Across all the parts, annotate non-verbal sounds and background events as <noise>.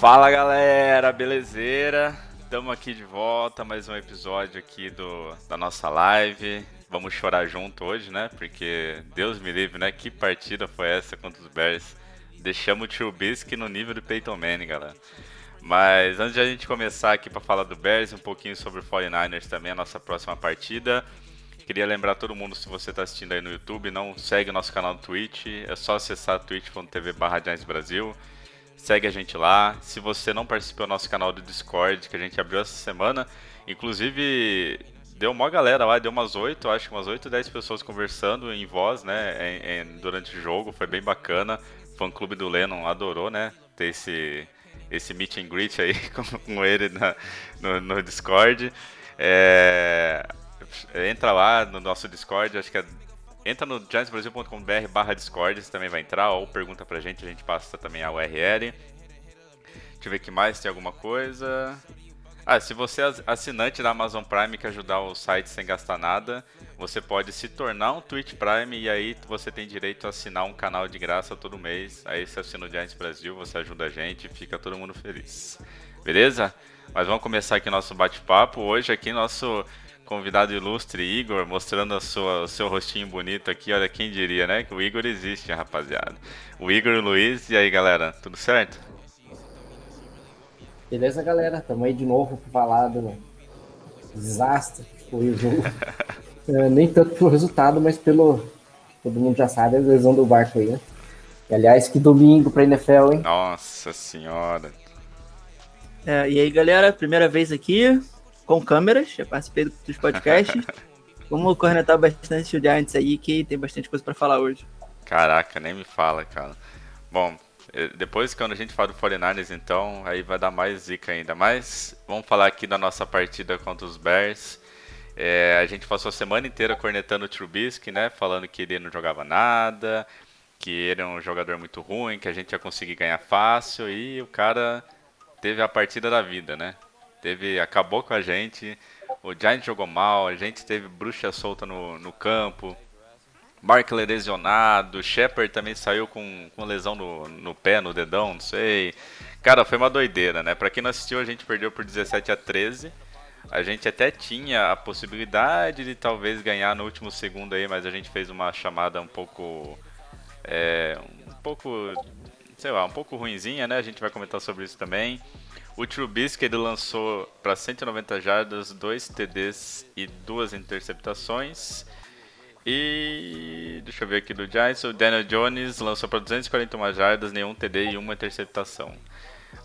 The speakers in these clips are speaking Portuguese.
Fala galera, belezeira? Estamos aqui de volta, mais um episódio aqui do, da nossa live. Vamos chorar junto hoje, né? Porque Deus me livre, né? Que partida foi essa contra os Bears? Deixamos o Trubisky no nível do Peyton Manning, galera. Mas antes de a gente começar aqui para falar do Bears, um pouquinho sobre o 49ers também, a nossa próxima partida. Queria lembrar todo mundo, se você está assistindo aí no YouTube, não segue o nosso canal no Twitch, é só acessar twitch.tv barra Brasil. Segue a gente lá. Se você não participou do nosso canal do Discord, que a gente abriu essa semana, inclusive deu uma galera lá, deu umas 8, acho que umas 8, 10 pessoas conversando em voz, né, em, em, durante o jogo, foi bem bacana. O fã clube do Lennon adorou, né, ter esse, esse meet and greet aí <laughs> com, com ele na, no, no, Discord. É, entra lá no nosso Discord, acho que é Entra no giantsbrasil.com.br barra Discord, você também vai entrar, ou pergunta pra gente, a gente passa também a URL. Deixa eu ver que mais, tem alguma coisa. Ah, se você é assinante da Amazon Prime que ajudar o site sem gastar nada, você pode se tornar um Twitch Prime e aí você tem direito a assinar um canal de graça todo mês. Aí você assina o Giants Brasil, você ajuda a gente e fica todo mundo feliz. Beleza? Mas vamos começar aqui nosso bate-papo. Hoje aqui nosso convidado ilustre Igor, mostrando a sua, o seu rostinho bonito aqui. Olha, quem diria, né? Que o Igor existe, rapaziada. O Igor e o Luiz. E aí, galera? Tudo certo? Beleza, galera? Tamo aí de novo pra falar do desastre que foi o jogo. <laughs> é, nem tanto pelo resultado, mas pelo. Todo mundo já sabe a lesão do barco aí, né? E, aliás, que domingo pra NFL, hein? Nossa senhora. É, e aí, galera? Primeira vez aqui com câmeras, já participei dos podcasts. <laughs> Vamos cornetar bastante o Giants aí, que tem bastante coisa para falar hoje. Caraca, nem me fala, cara. Bom, depois quando a gente fala do 49ers, então, aí vai dar mais zica ainda. Mas vamos falar aqui da nossa partida contra os Bears. É, a gente passou a semana inteira cornetando o Trubisky, né? Falando que ele não jogava nada, que ele é um jogador muito ruim, que a gente ia conseguir ganhar fácil. E o cara teve a partida da vida, né? Teve, acabou com a gente. O Giants jogou mal, a gente teve bruxa solta no, no campo. Barkley lesionado, Shepard também saiu com, com lesão no, no pé, no dedão, não sei. Cara, foi uma doideira, né? Pra quem não assistiu, a gente perdeu por 17 a 13. A gente até tinha a possibilidade de talvez ganhar no último segundo aí, mas a gente fez uma chamada um pouco. É, um pouco. sei lá, um pouco ruinzinha, né? A gente vai comentar sobre isso também. O Trubisky ele lançou para 190 jardas, 2 TDs e duas interceptações. E deixa eu ver aqui do Giants, o Daniel Jones lançou para 241 jardas, nenhum TD e uma interceptação.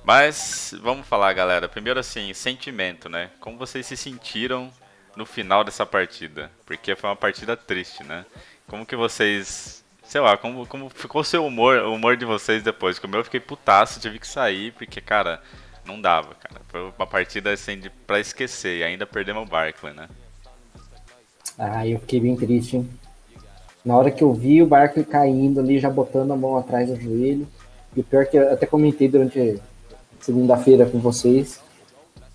Mas vamos falar, galera. Primeiro assim, sentimento, né? Como vocês se sentiram no final dessa partida? Porque foi uma partida triste, né? Como que vocês sei lá, como, como ficou o seu humor, o humor de vocês depois? Como eu fiquei putaço, tive que sair, porque, cara, não dava, cara. Foi uma partida assim de, pra esquecer. E ainda perdemos o Barkley, né? Ah, eu fiquei bem triste, hein? Na hora que eu vi o Barkley caindo ali, já botando a mão atrás do joelho. E o pior é que eu até comentei durante segunda-feira com vocês.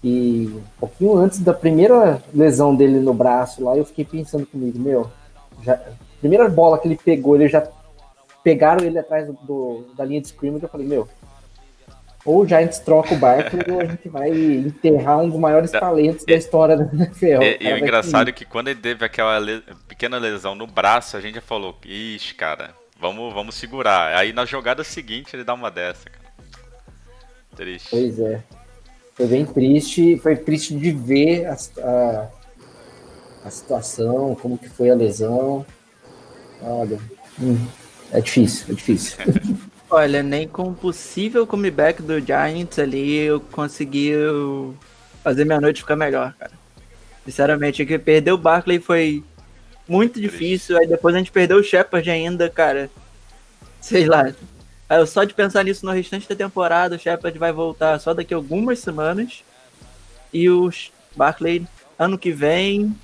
E um pouquinho antes da primeira lesão dele no braço lá, eu fiquei pensando comigo, meu, já, primeira bola que ele pegou, ele já pegaram ele atrás do, do da linha de scrimmage, eu falei, meu, ou o Giants troca o Barkley ou a gente vai enterrar um dos maiores talentos da história da NFL. E, e o engraçado é que quando ele teve aquela le pequena lesão no braço, a gente já falou, ixi, cara, vamos, vamos segurar. Aí na jogada seguinte ele dá uma dessa, cara. Triste. Pois é. Foi bem triste, foi triste de ver a, a, a situação, como que foi a lesão. Olha, hum, é difícil, é difícil. <laughs> Olha, nem com o possível comeback do Giants ali eu consegui fazer minha noite ficar melhor, cara. Sinceramente, que perder o Barkley foi muito difícil. Aí depois a gente perdeu o Shepard ainda, cara. Sei lá. Aí eu só de pensar nisso no restante da temporada, o Shepard vai voltar só daqui a algumas semanas. e o Barkley ano que vem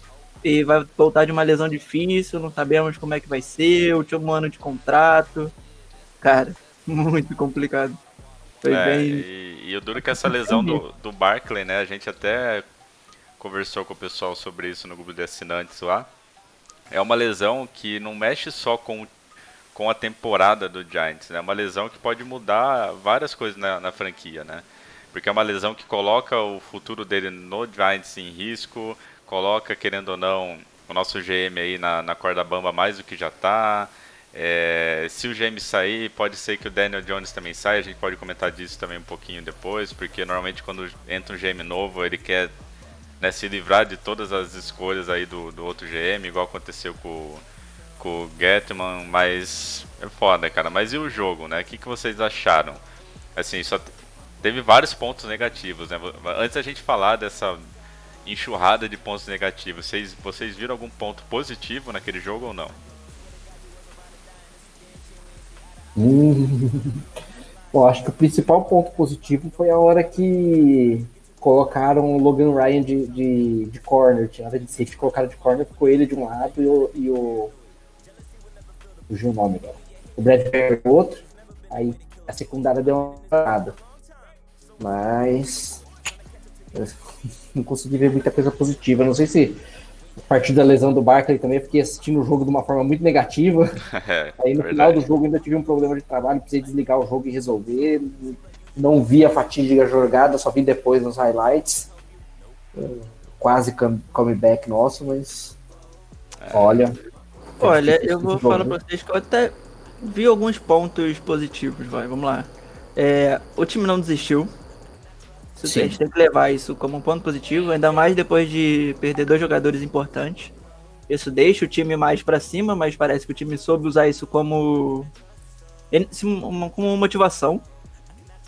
e vai voltar de uma lesão difícil, não sabemos como é que vai ser, último ano de contrato. Cara, muito complicado. Foi É, bem. e, e o duro é que essa lesão do, do Barkley, né? A gente até conversou com o pessoal sobre isso no grupo de assinantes lá. É uma lesão que não mexe só com, com a temporada do Giants, né? É uma lesão que pode mudar várias coisas na, na franquia, né? Porque é uma lesão que coloca o futuro dele no Giants em risco, coloca, querendo ou não, o nosso GM aí na, na corda bamba mais do que já tá. É, se o GM sair, pode ser que o Daniel Jones também saia. A gente pode comentar disso também um pouquinho depois, porque normalmente quando entra um GM novo, ele quer né, se livrar de todas as escolhas aí do, do outro GM, igual aconteceu com, com o Getman, mas é foda, cara. Mas e o jogo, né? O que, que vocês acharam? Assim, só te- teve vários pontos negativos, né? Antes da gente falar dessa enxurrada de pontos negativos, vocês, vocês viram algum ponto positivo naquele jogo ou não? Hum. <laughs> Bom, acho que o principal ponto positivo foi a hora que colocaram o Logan Ryan de, de, de corner. Hora de safety, colocaram de corner, ficou ele de um lado e o. E o fugiu o nome agora. O Brad do outro. Aí a secundária deu uma parada. Mas. não consegui ver muita coisa positiva. Não sei se a partir da lesão do Barkley também fiquei assistindo o jogo de uma forma muito negativa. <laughs> É, Aí no verdade. final do jogo ainda tive um problema de trabalho, precisei desligar o jogo e resolver. Não vi a fatídica jogada, só vi depois nos highlights. É, Quase come- comeback nosso, mas. Olha. Olha, eu vou falar jogo, pra vocês que eu até vi alguns pontos positivos, vai, vamos lá. É, o time não desistiu. Isso Sim. A gente tem que levar isso como um ponto positivo, ainda mais depois de perder dois jogadores importantes. Isso deixa o time mais pra cima, mas parece que o time soube usar isso como, como motivação.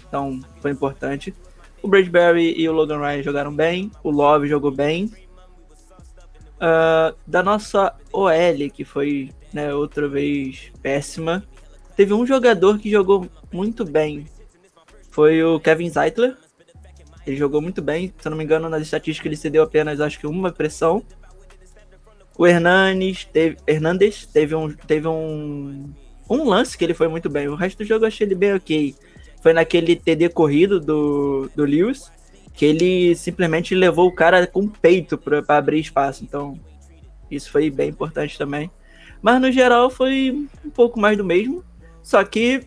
Então, foi importante. O Bradbury e o Logan Ryan jogaram bem, o Love jogou bem. Ah, da nossa OL, que foi né, outra vez péssima, teve um jogador que jogou muito bem. Foi o Kevin Zeitler. Ele jogou muito bem, se eu não me engano, nas estatísticas ele cedeu apenas acho que uma pressão. O Hernanes teve, Hernandes teve um teve um um lance que ele foi muito bem. O resto do jogo eu achei ele bem ok. Foi naquele TD corrido do, do Lewis, que ele simplesmente levou o cara com o peito pra abrir espaço. Então, isso foi bem importante também. Mas no geral foi um pouco mais do mesmo. Só que,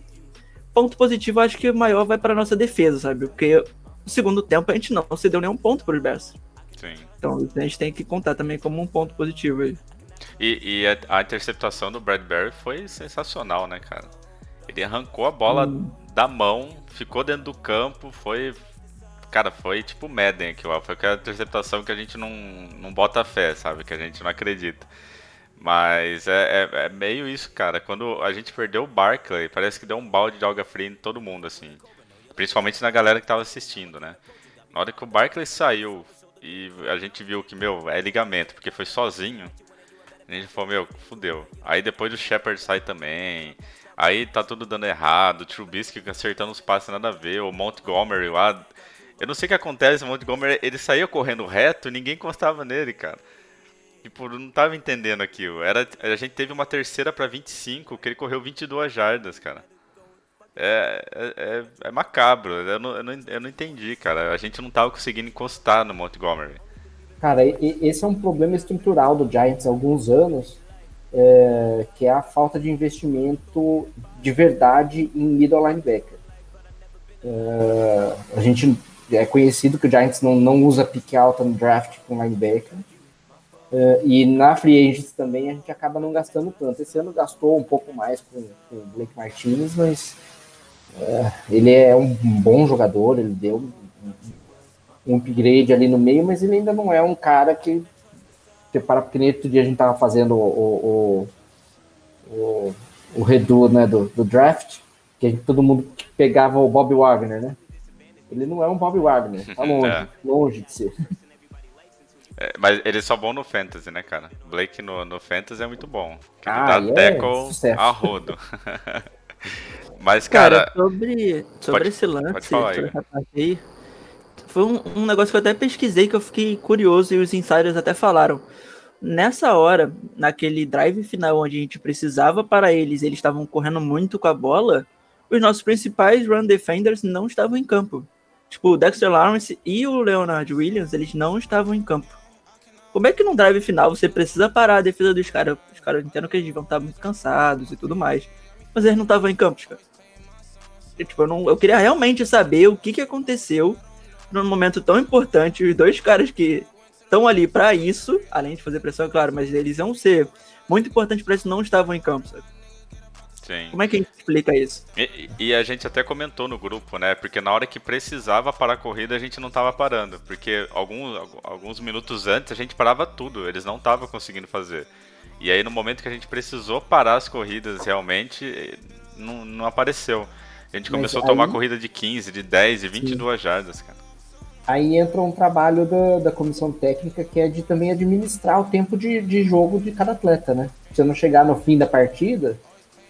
ponto positivo, acho que o maior vai para nossa defesa, sabe? Porque no segundo tempo a gente não cedeu nenhum ponto para os Bears. Sim. Então a gente tem que contar também como um ponto positivo aí. E, e a, a interceptação do Bradbury foi sensacional, né, cara? Ele arrancou a bola da mão, ficou dentro do campo, foi. Cara, foi tipo Madden aquilo lá. Foi aquela interceptação que a gente não, não bota fé, sabe? Que a gente não acredita. Mas é, é, é meio isso, cara. Quando a gente perdeu o Barkley, parece que deu um balde de alga fria em todo mundo, assim. Principalmente na galera que tava assistindo, né? Na hora que o Barkley saiu e a gente viu que, meu, é ligamento, porque foi sozinho. A gente falou, meu, fudeu. Aí depois o Shepard sai também. Aí tá tudo dando errado. O Trubisky acertando os passes nada a ver. O Montgomery lá. Eu não sei o que acontece. O Montgomery, ele saía correndo reto e ninguém encostava nele, cara. Tipo, não tava entendendo aquilo. Era, a gente teve uma terceira pra 25, que ele correu 22 jardas, cara. É, é, é, é macabro. Eu não, eu, não, eu não entendi, cara. A gente não tava conseguindo encostar no Montgomery. Cara, esse é um problema estrutural do Giants há alguns anos, é, que é a falta de investimento de verdade em middle linebacker. É, a gente é conhecido que o Giants não, não usa pique alta no draft com linebacker. É, e na free agents também a gente acaba não gastando tanto. Esse ano gastou um pouco mais com, com o Blake Martinez, mas ele é um bom jogador, ele deu um, upgrade ali no meio, mas ele ainda não é um cara que você para porque nem outro dia a gente tava fazendo o, o, o, o redo né, do, do draft, que gente- todo mundo pegava o Bob Wagner, né? Ele não é um Bob Wagner, tá <laughs> longe, É. longe de ser. É, mas ele é só bom no Fantasy, né, cara? Blake no, no Fantasy é muito bom. Que ele Ah, dá é tackle a rodo. <laughs> mas, Cara, cara, sobre, sobre pode- esse lance, falar sobre essa parte aí, foi um, um negócio que eu até pesquisei que eu fiquei curioso e os insiders até falaram. Nessa hora, naquele drive final onde a gente precisava para eles, eles estavam correndo muito com a bola, os nossos principais run defenders não estavam em campo. Tipo, o Dexter Lawrence e o Leonard Williams, eles não estavam em campo. Como é que num drive final você precisa parar a defesa dos caras? Os caras entendem que eles vão estar muito cansados e tudo mais. Mas eles não estavam em campo, cara. Tipo, eu, não, eu queria realmente saber o que, que aconteceu num momento tão importante. Os dois caras que estão ali para isso, além de fazer pressão, é claro, mas eles vão ser muito importantes para isso, não estavam em campo, sabe? Sim. Como é que a gente explica isso? E, e, a gente até comentou no grupo, né? Porque na hora que precisava parar a corrida, a gente não tava parando. Porque alguns, alguns minutos antes a gente parava tudo, eles não estavam conseguindo fazer. E aí no momento que a gente precisou parar as corridas realmente, não, não apareceu. A gente começou a tomar corrida de 15, de 10 e 22 Sim. jardas, cara. Aí entra um trabalho da, da comissão técnica que é de também administrar o tempo de, de jogo de cada atleta, né? Você não chegar no fim da partida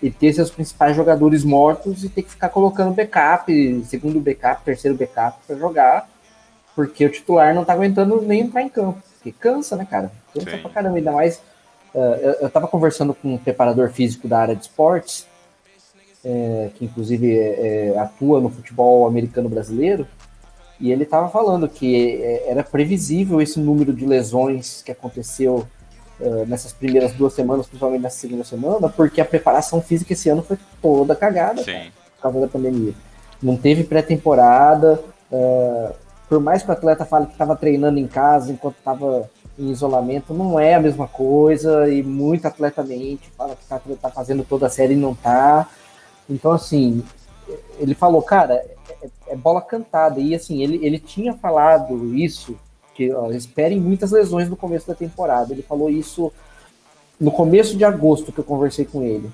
e ter seus principais jogadores mortos e ter que ficar colocando backup, segundo backup, terceiro backup para jogar, porque o titular não tá aguentando nem entrar em campo. Porque cansa, né, cara? Cansa Sim. pra caramba, ainda mais. Uh, eu, eu tava conversando com um preparador físico da área de esportes, é, que inclusive é, é atua no futebol americano brasileiro, e ele estava falando que é, era previsível esse número de lesões que aconteceu uh, nessas primeiras duas semanas, principalmente nessa segunda semana, porque a preparação física esse ano foi toda cagada cara, por causa da pandemia. Não teve pré-temporada, uh, por mais que o atleta fale que estava treinando em casa enquanto estava em isolamento, não é a mesma coisa, e muito atleta mente fala que está tá fazendo toda a série e não está. Então, assim, ele falou, cara, é, é, bola cantada. E assim, ele, ele tinha falado isso, que ó, esperem muitas lesões no começo da temporada. Ele falou isso no começo de agosto que eu conversei com ele.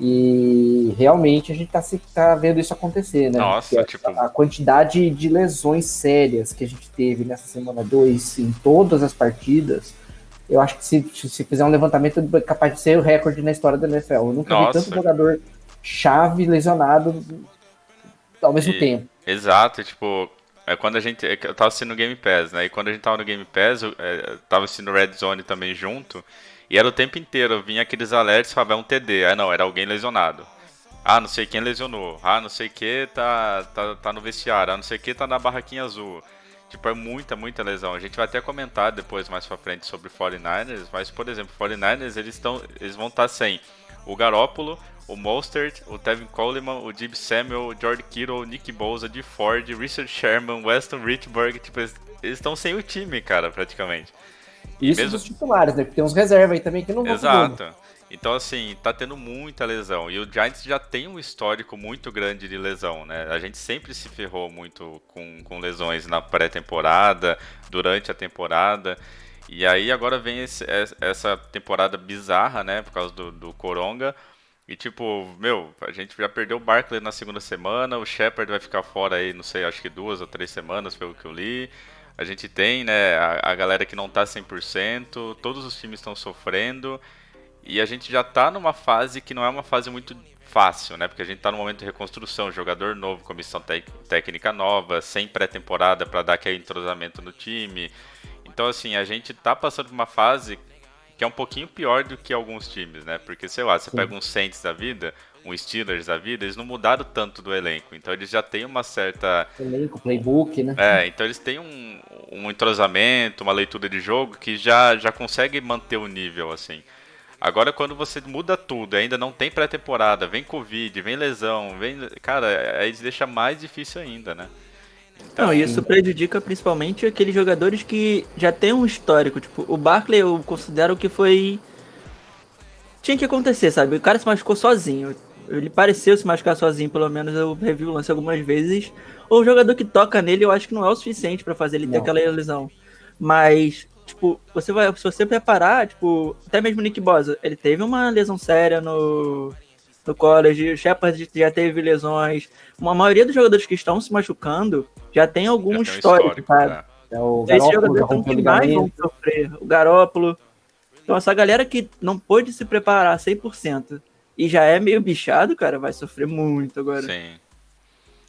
E realmente a gente tá, tá vendo isso acontecer, né? Nossa, a, tipo... a quantidade de lesões sérias que a gente teve nessa semana 2 em todas as partidas, eu acho que se, se fizer um levantamento é capaz de ser o recorde na história da NFL. Eu nunca Nossa. vi tanto jogador chave lesionado ao mesmo e, tempo. Exato, tipo, é quando a gente. É eu tava assistindo o Game Pass, né? E quando a gente tava no Game Pass, eu, é, tava assistindo Red Zone também junto. E era o tempo inteiro, vinha aqueles alerts falava é um TD. Ah não, era alguém lesionado. Ah, não sei quem lesionou. Ah, não sei que tá, tá, tá no vestiário. Ah, não sei que tá na barraquinha azul. Tipo, é muita, muita lesão. A gente vai até comentar depois, mais pra frente, sobre 49ers. Mas, por exemplo, 49ers, eles, tão, eles vão estar tá sem o Garópolo, o Mostert, o Tevin Coleman, o Jib Samuel, o George Kittle, o Nick Bosa, de Ford, Richard Sherman, Weston Richburg, tipo, eles estão sem o time, cara, praticamente. Isso Mesmo... dos titulares, né? Porque tem uns reservas aí também que não vão Exato. Então, assim, tá tendo muita lesão. E o Giants já tem um histórico muito grande de lesão, né? A gente sempre se ferrou muito com, com lesões na pré-temporada, durante a temporada. E aí agora vem esse, essa temporada bizarra, né? Por causa do, do Coronga. E tipo, meu, a gente já perdeu o Barkley na segunda semana, o Shepard vai ficar fora aí, não sei, acho que duas ou três semanas, pelo que eu li. A gente tem, né, a, a galera que não tá 100%, todos os times estão sofrendo. E a gente já tá numa fase que não é uma fase muito fácil, né? Porque a gente tá no momento de reconstrução, jogador novo, comissão técnica nova, sem pré-temporada para dar aquele entrosamento no time. Então, assim, a gente tá passando por uma fase que é um pouquinho pior do que alguns times, né? Porque, sei lá, você Sim. pega um Saints da vida, um Steelers da vida, eles não mudaram tanto do elenco. Então eles já têm uma certa. Elenco, playbook, né? É, então eles têm um, um entrosamento, uma leitura de jogo que já, já consegue manter o nível, assim. Agora, quando você muda tudo, ainda não tem pré-temporada, vem Covid, vem lesão, vem. Cara, aí deixa mais difícil ainda, né? Não, isso prejudica principalmente aqueles jogadores que já tem um histórico. Tipo, o Barkley eu considero que foi. Tinha que acontecer, sabe? O cara se machucou sozinho. Ele pareceu se machucar sozinho, pelo menos eu revi o lance algumas vezes. Ou o jogador que toca nele, eu acho que não é o suficiente para fazer ele não. ter aquela lesão. Mas, tipo, você vai. Se você preparar, tipo, até mesmo o Nick Bosa, ele teve uma lesão séria no no college, o Shepard já teve lesões. Uma maioria dos jogadores que estão se machucando já tem algum já histórico, histórico, sabe? Né? É o Esses jogadores são que mais vão sofrer. O Garópolo. Então, essa galera que não pôde se preparar 100% e já é meio bichado, cara, vai sofrer muito agora. Sim.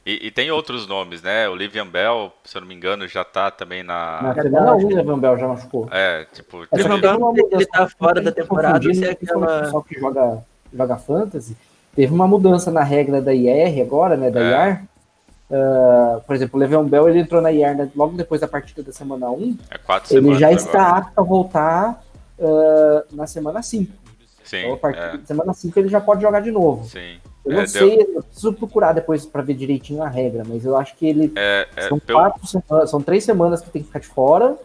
E, e tem outros nomes, né? O Livian Bell, se eu não me engano, já tá também na. Na 1, o Levan Bell já machucou. É, tipo. É, só Livian Bell, ele tá fora da tem temporada, se é aquela- pessoal que joga, joga fantasy. Teve uma mudança na regra da IR agora, né? Da É. IR. Ah, por exemplo, o Levan Bell ele entrou na IR né, logo depois da partida da semana 1. É Ele já agora. está apto a voltar ah, na semana 5. Sim, Então, a partir é, da semana 5 ele já pode jogar de novo. sim. Eu não É, sei, deu- eu preciso procurar depois para ver direitinho a regra, mas eu acho que ele. é, é, são, pelo, quatro semanas, são três semanas que tem que ficar de fora.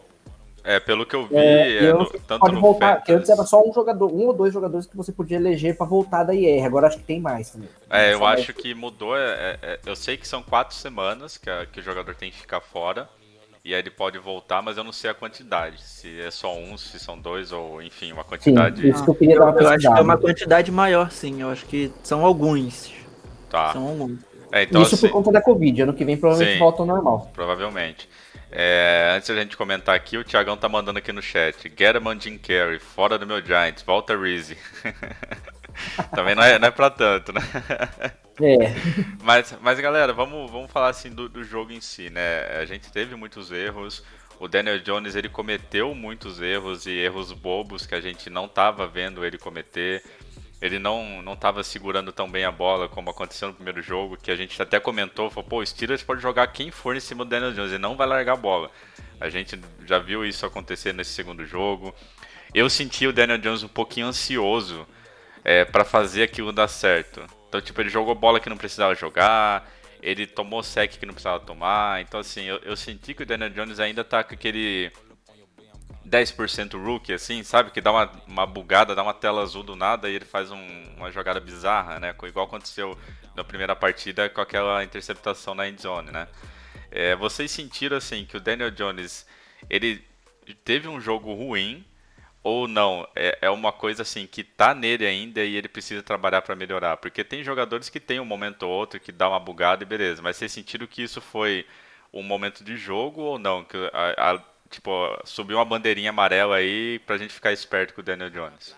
É, pelo que eu vi, É, é, no- tanto pode no voltar, que antes Fantasy- era só um jogador, um ou dois jogadores que você podia eleger para voltar da IR. Agora acho que tem mais também. É, eu acho que mudou. é, é, é, eu sei que são quatro semanas que, a- que o jogador tem que ficar fora. E aí ele pode voltar, mas eu não sei a quantidade. Se é só um, se são dois, ou enfim, uma Sim, quantidade. isso que eu queria dar uma Eu acho que é uma quantidade maior, sim. Eu acho que são alguns. Tá. São alguns. É, então isso assim, por conta da Covid. Ano que vem provavelmente Sim. volta ao normal. provavelmente. É, antes da gente comentar aqui, o Thiagão tá mandando aqui no chat. Getterman Jim Carrey, fora do meu Giants, volta Reese. <laughs> Também não é, não é pra tanto, né? É, <laughs> Mas, mas galera, vamos, vamos falar assim do, do jogo em si, né? A gente teve muitos erros. O Daniel Jones ele cometeu muitos erros e erros bobos que a gente não tava vendo ele cometer. Ele não não tava segurando tão bem a bola como aconteceu no primeiro jogo, que a gente até comentou, falou, pô, o Steelers pode jogar quem for em cima do Daniel Jones, ele não vai largar a bola. A gente já viu isso acontecer nesse segundo jogo. Eu senti o Daniel Jones um pouquinho ansioso é, para fazer aquilo dar certo. Então, tipo, ele jogou bola que não precisava jogar, ele tomou sec que não precisava tomar. Então, assim, eu, eu senti que o Daniel Jones ainda tá com aquele 10% rookie, assim, sabe? Que dá uma, uma bugada, dá uma tela azul do nada e ele faz um- uma jogada bizarra, né? Igual aconteceu na primeira partida com aquela interceptação na endzone, né? É, vocês sentiram, assim, que o Daniel Jones, ele teve um jogo ruim ou não? É, é uma coisa, assim, que tá nele ainda e ele precisa trabalhar para melhorar? Porque tem jogadores que tem um momento ou outro que dá uma bugada e beleza, mas vocês sentiram que isso foi um momento de jogo ou não? Que a, a- tipo, subiu uma bandeirinha amarela aí pra gente ficar esperto com o Daniel Jones.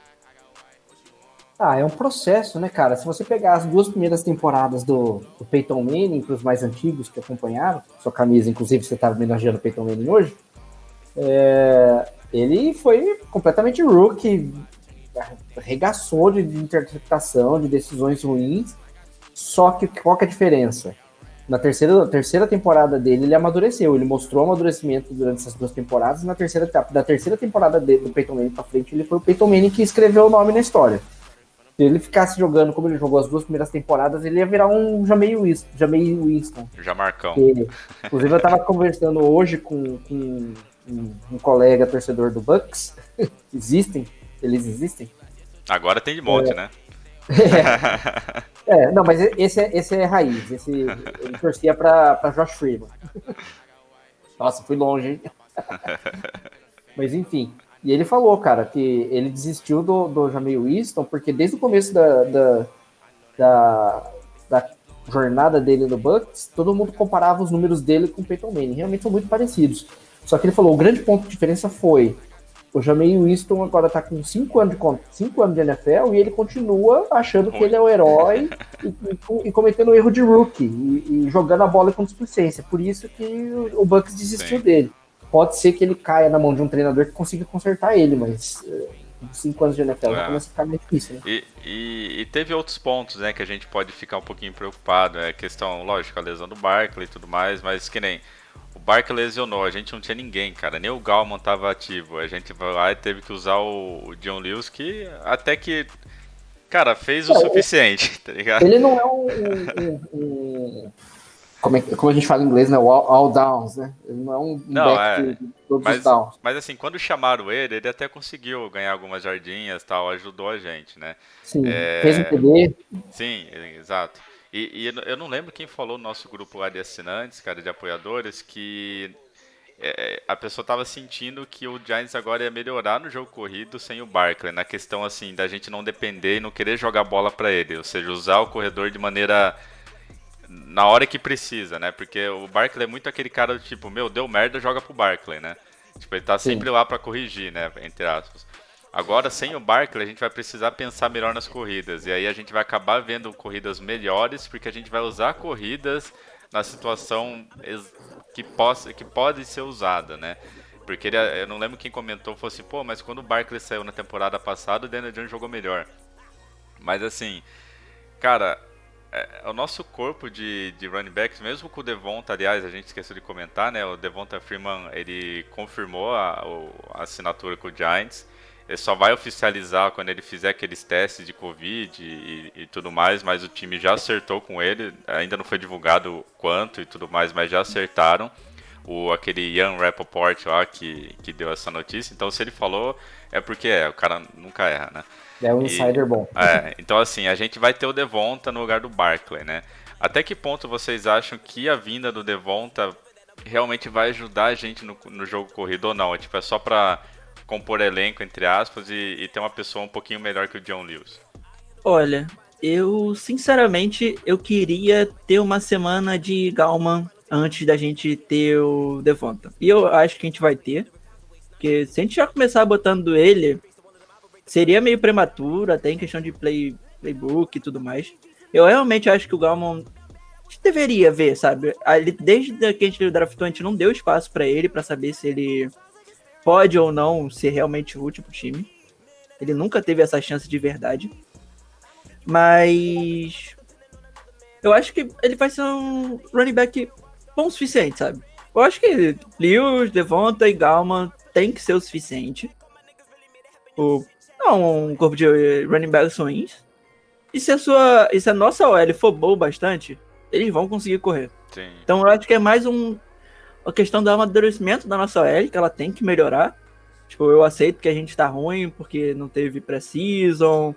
Ah, é um processo, né, cara? Se você pegar as duas primeiras temporadas do, do Peyton Manning, para os mais antigos que acompanharam, sua camisa, inclusive, você tá homenageando o Peyton Manning hoje, é, ele foi completamente rookie, arregaçou de, de interpretação, de decisões ruins, só que qual que é a diferença? Na terceira, terceira temporada dele, ele amadureceu, ele mostrou amadurecimento durante essas duas temporadas, e na terceira, da terceira temporada dele, do Peyton Manning pra frente, ele foi o Peyton Manning que escreveu o nome na história. Se ele ficasse jogando como ele jogou as duas primeiras temporadas, ele ia virar um Jamei Winston. Jamei Winston. Já Marcão. Que, inclusive, eu tava conversando hoje com, com um, um colega torcedor do Bucks. <laughs> existem, eles existem. Agora tem de monte, né? <laughs> É, não, mas esse é, esse é raiz. Esse, ele torcia pra, pra Josh Freeman. Nossa, fui longe, hein? <laughs> mas enfim. E ele falou, cara, que ele desistiu do, do Jamil Winston porque desde o começo da, da, da, da jornada dele no Bucks, todo mundo comparava os números dele com o Peyton Manning. Realmente são muito parecidos. Só que ele falou, o grande ponto de diferença foi o Jamei Winston agora tá com 5 anos, de cinco anos de NFL e ele continua achando que ele é o herói e, e- e cometendo erro de rookie e, e jogando a bola com displicência. Por isso que o, o Bucks desistiu Sim. dele. Pode ser que ele caia na mão de um treinador que consiga consertar ele, mas 5 anos de NFL É. começa a ficar mais difícil, né? E, e- e teve outros pontos, né, que a gente pode ficar um pouquinho preocupado. É questão, lógico, a lesão do Barkley e tudo mais, mas que nem o Barkley lesionou, a gente não tinha ninguém, cara. Nem o Galman tava ativo. A gente vai lá e teve que usar o, o John Lewis, que até que, cara, fez o É, suficiente, <laughs> tá ligado? Ele não é um. um- um- como, é, como a gente fala em inglês, né? O all, all downs, né? Ele não é um Não, é. todos Mas, downs. mas assim, quando chamaram ele, ele até conseguiu ganhar algumas jardinhas tal, ajudou a gente, né? Sim, é- fez um TD. Sim, exato. E, e eu- não lembro quem falou no nosso grupo lá de assinantes, cara, de apoiadores, que é, a pessoa tava sentindo que o Giants agora ia melhorar no jogo corrido sem o Barkley, na questão assim da gente não depender e não querer jogar bola pra ele, ou seja, usar o corredor de maneira na hora que precisa, né? Porque o Barkley é muito aquele cara do tipo, meu, deu merda, joga pro Barkley, né? Tipo, ele tá Sim. sempre lá pra corrigir, né, entre aspas. Agora, sem o Barkley, a gente vai precisar pensar melhor nas corridas. E aí a gente vai acabar vendo corridas melhores, porque a gente vai usar corridas na situação que, possa, que pode ser usada, né? Porque ele, eu não lembro quem comentou, falou assim, pô, mas quando o Barkley saiu na temporada passada, o Daniel Jones jogou melhor. Mas assim, cara, é, o nosso corpo de, de running backs, mesmo com o Devonta, aliás, a gente esqueceu de comentar, né? O Devonta Freeman, ele confirmou a, a assinatura com o Giants. Ele só vai oficializar quando ele fizer aqueles testes de Covid e, e tudo mais, mas o time já acertou com ele. Ainda não foi divulgado quanto e tudo mais, mas já acertaram. O, aquele Ian Rappaport lá que, que deu essa notícia. Então, se ele falou, é porque é, o cara nunca erra, né? É um E- insider bom. É, então assim, a gente vai ter o Devonta no lugar do Barkley, né? Até que ponto vocês acham que a vinda do Devonta realmente vai ajudar a gente no, no jogo corrido ou não? É, tipo, é só pra compor elenco, entre aspas, e, e ter uma pessoa um pouquinho melhor que o John Lewis. Olha, eu sinceramente eu queria ter uma semana de Galman antes da gente ter o Devonta. E eu acho que a gente vai ter. Porque se a gente já começar botando ele, seria meio prematuro, até em questão de play, playbook e tudo mais. Eu realmente acho que o Galman deveria ver, sabe? Desde que a gente draftou, a gente não deu espaço pra ele pra saber se ele pode ou não ser realmente útil pro time. Ele nunca teve essa chance de verdade. Mas eu acho que ele vai ser um running back bom o suficiente, sabe? Eu acho que Lewis, Devonta e Galman tem que ser o suficiente. O, não um corpo de running backs ruins. E se a sua. E se a nossa OL for boa bastante, eles vão conseguir correr. Sim. Então eu acho que é mais um, uma questão do amadurecimento da nossa OL, que ela tem que melhorar. Tipo, eu aceito que a gente tá ruim porque não teve pré-season,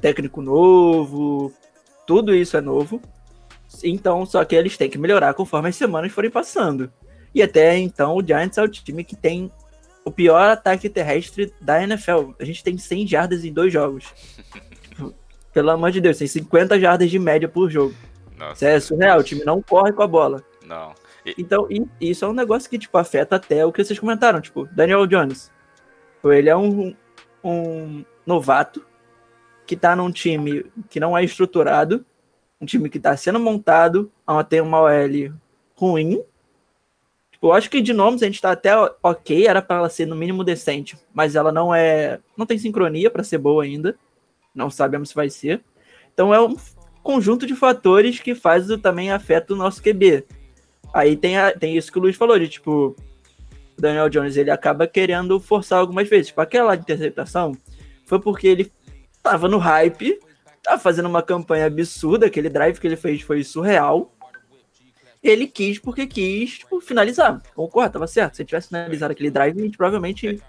técnico novo, tudo isso é novo. Então, só que eles têm que melhorar conforme as semanas forem passando. E até então, o Giants é o time que tem o pior ataque terrestre da NFL. A gente tem 100 jardas em dois jogos. <laughs> Pelo amor de Deus, tem 50 jardas de média por jogo. Nossa, Isso é surreal, o time não corre com a bola. Não. Então, isso é um negócio que, tipo, afeta até o que vocês comentaram, tipo, Daniel Jones. Tipo, Ele é um, um novato que tá num time que não é estruturado, um time que tá sendo montado, tem uma OL ruim. Tipo, eu acho que de nomes a gente tá até ok, era pra ela ser no mínimo decente, mas ela não é. não tem sincronia pra ser boa ainda. Não sabemos se vai ser. Então é um conjunto de fatores que faz também afeta o nosso QB. Aí tem, a- tem isso que o Luiz falou, de tipo, o Daniel Jones ele acaba querendo forçar algumas vezes. Tipo, aquela interceptação foi porque ele tava no hype, tava fazendo uma campanha absurda, aquele drive que ele fez foi surreal. Ele quis porque quis, tipo, finalizar. Concordo, tava certo. Se ele tivesse finalizado aquele drive, a gente provavelmente.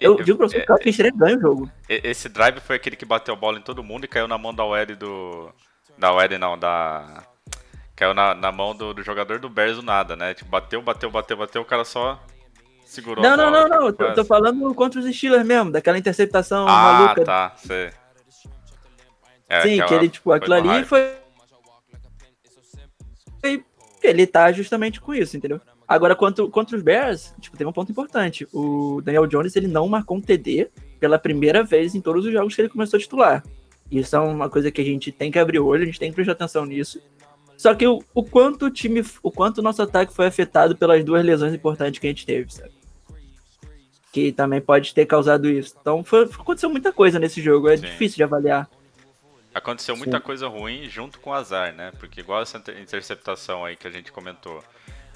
Eu digo pra você que eu acho que a gente teria ganho o jogo. Esse drive foi aquele que bateu a bola em todo mundo e caiu na mão da OL do. Da OL não, da. Caiu na, na mão do, do jogador do Bears do nada, né? Tipo, bateu, bateu, bateu, bateu, o cara só segurou Não, não, bola. não, não. Eu tô, Quase. tô falando contra os Steelers mesmo, daquela interceptação Ah, maluca. tá, sei. É, Sim, que ele, tipo, aquilo ali foi- Ele tá justamente com isso, entendeu? Agora, quanto, contra os Bears, tipo, tem um ponto importante. O Daniel Jones, ele não marcou um TD pela primeira vez em todos os jogos que ele começou a titular. Isso é uma coisa que a gente tem que abrir o olho, a gente tem que prestar atenção nisso. Só que o, o quanto o time, o quanto o nosso ataque foi afetado pelas duas lesões importantes que a gente teve, sabe? Que também pode ter causado isso. Então, foi, aconteceu muita coisa nesse jogo, é Sim. difícil de avaliar. Aconteceu muita coisa ruim junto com o azar, né? Porque igual essa inter- interceptação aí que a gente comentou.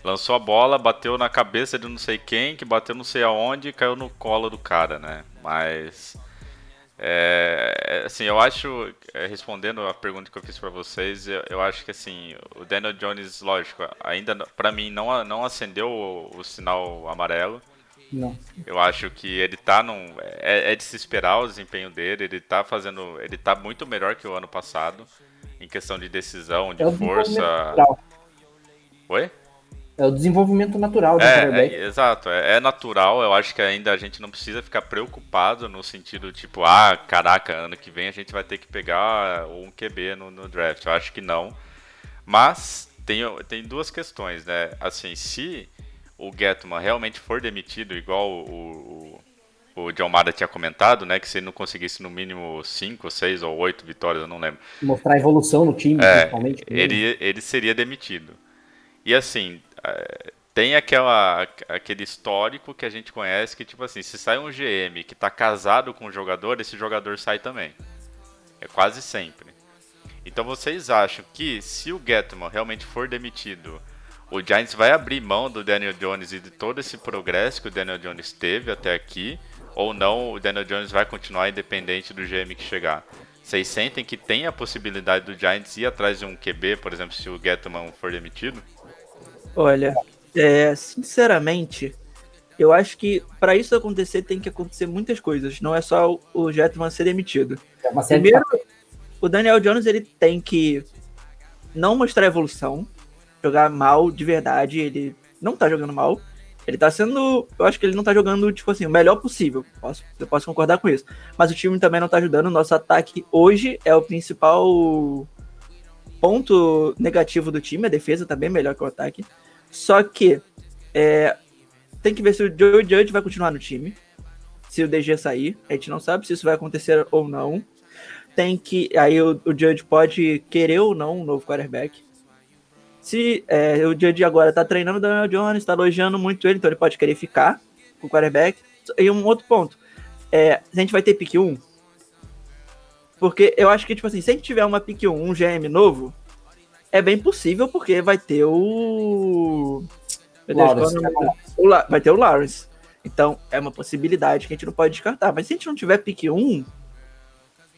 Lançou a bola, bateu na cabeça de não sei quem, que bateu não sei aonde e caiu no colo do cara, né? Mas. É, assim, eu acho, é, respondendo a pergunta que eu fiz pra vocês, eu, eu acho que assim, o Daniel Jones, lógico, ainda pra mim não, não acendeu o, o sinal amarelo. Não. Eu acho que ele tá num. É, é de se esperar o desempenho dele, ele tá fazendo. Ele tá muito melhor que o ano passado. Em questão de decisão, de É força. Oi? É o desenvolvimento natural do É, quarterback. é, exato, é, é natural. Eu acho que ainda a gente não precisa ficar preocupado no sentido tipo, ah, caraca, ano que vem a gente vai ter que pegar um QB no, no draft. Eu acho que não. Mas tem, tem duas questões, né? Assim, se o Getman realmente for demitido, igual o, o, o John Mada tinha comentado, né? Que se ele não conseguisse no mínimo 5, 6 ou 8 vitórias, eu não lembro. Mostrar evolução no time, É, principalmente. ele, ele seria demitido. E assim, tem aquela, aquele histórico que a gente conhece que, tipo assim, se sai um GM que tá casado com o jogador, esse jogador sai também. É quase sempre. Então vocês acham que se o Getman realmente for demitido, o Giants vai abrir mão do Daniel Jones e de todo esse progresso que o Daniel Jones teve até aqui? Ou não, o Daniel Jones vai continuar independente do GM que chegar? Vocês sentem que tem a possibilidade do Giants ir atrás de um QB, por exemplo, se o Getman for demitido? Olha, é, sinceramente, eu acho que para isso acontecer tem que acontecer muitas coisas. Não é só o, Jetman ser demitido. É Primeiro, o Daniel Jones ele tem que não mostrar evolução, jogar mal de verdade. Ele não tá jogando mal. Ele tá sendo. Eu acho que ele não tá jogando, tipo assim, o melhor possível. Posso, eu posso concordar com isso. Mas o time também não tá ajudando. O nosso ataque hoje é o principal ponto negativo do time. A defesa tá bem melhor que o ataque. Só que é, tem que ver se o Joe Judge vai continuar no time. Se o DG sair, a gente não sabe se isso vai acontecer ou não. Tem que. Aí o, o Judge pode querer ou não um novo quarterback. Se é, o Judge agora tá treinando o Daniel Jones, tá elogiando muito ele, então ele pode querer ficar com o quarterback. E um outro ponto. É, a gente vai ter pick 1. Porque eu acho que, tipo assim, se a gente tiver uma pick 1, um GM novo, é bem possível, porque vai ter o. Lawrence. é o La- vai ter o Lawrence. Então, é uma possibilidade que a gente não pode descartar. Mas se a gente não tiver pick 1,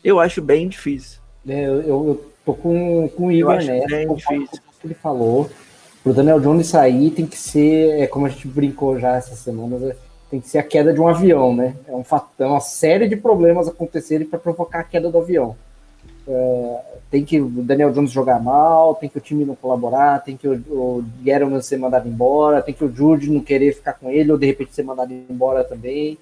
eu acho bem difícil. É, eu, eu, tô com, com o Igor nessa, bem difícil. o que ele falou. Pro Daniel Jones sair tem que ser, é como a gente brincou já essa semana, né? tem que ser a queda de um avião, né? É um fato, é uma série de problemas acontecerem para provocar a queda do avião. Tem que o Daniel Jones jogar mal, tem que o time não colaborar, tem que o, o Guerrero ser mandado embora, tem que o Jude não querer ficar com ele ou de repente ser mandado embora também.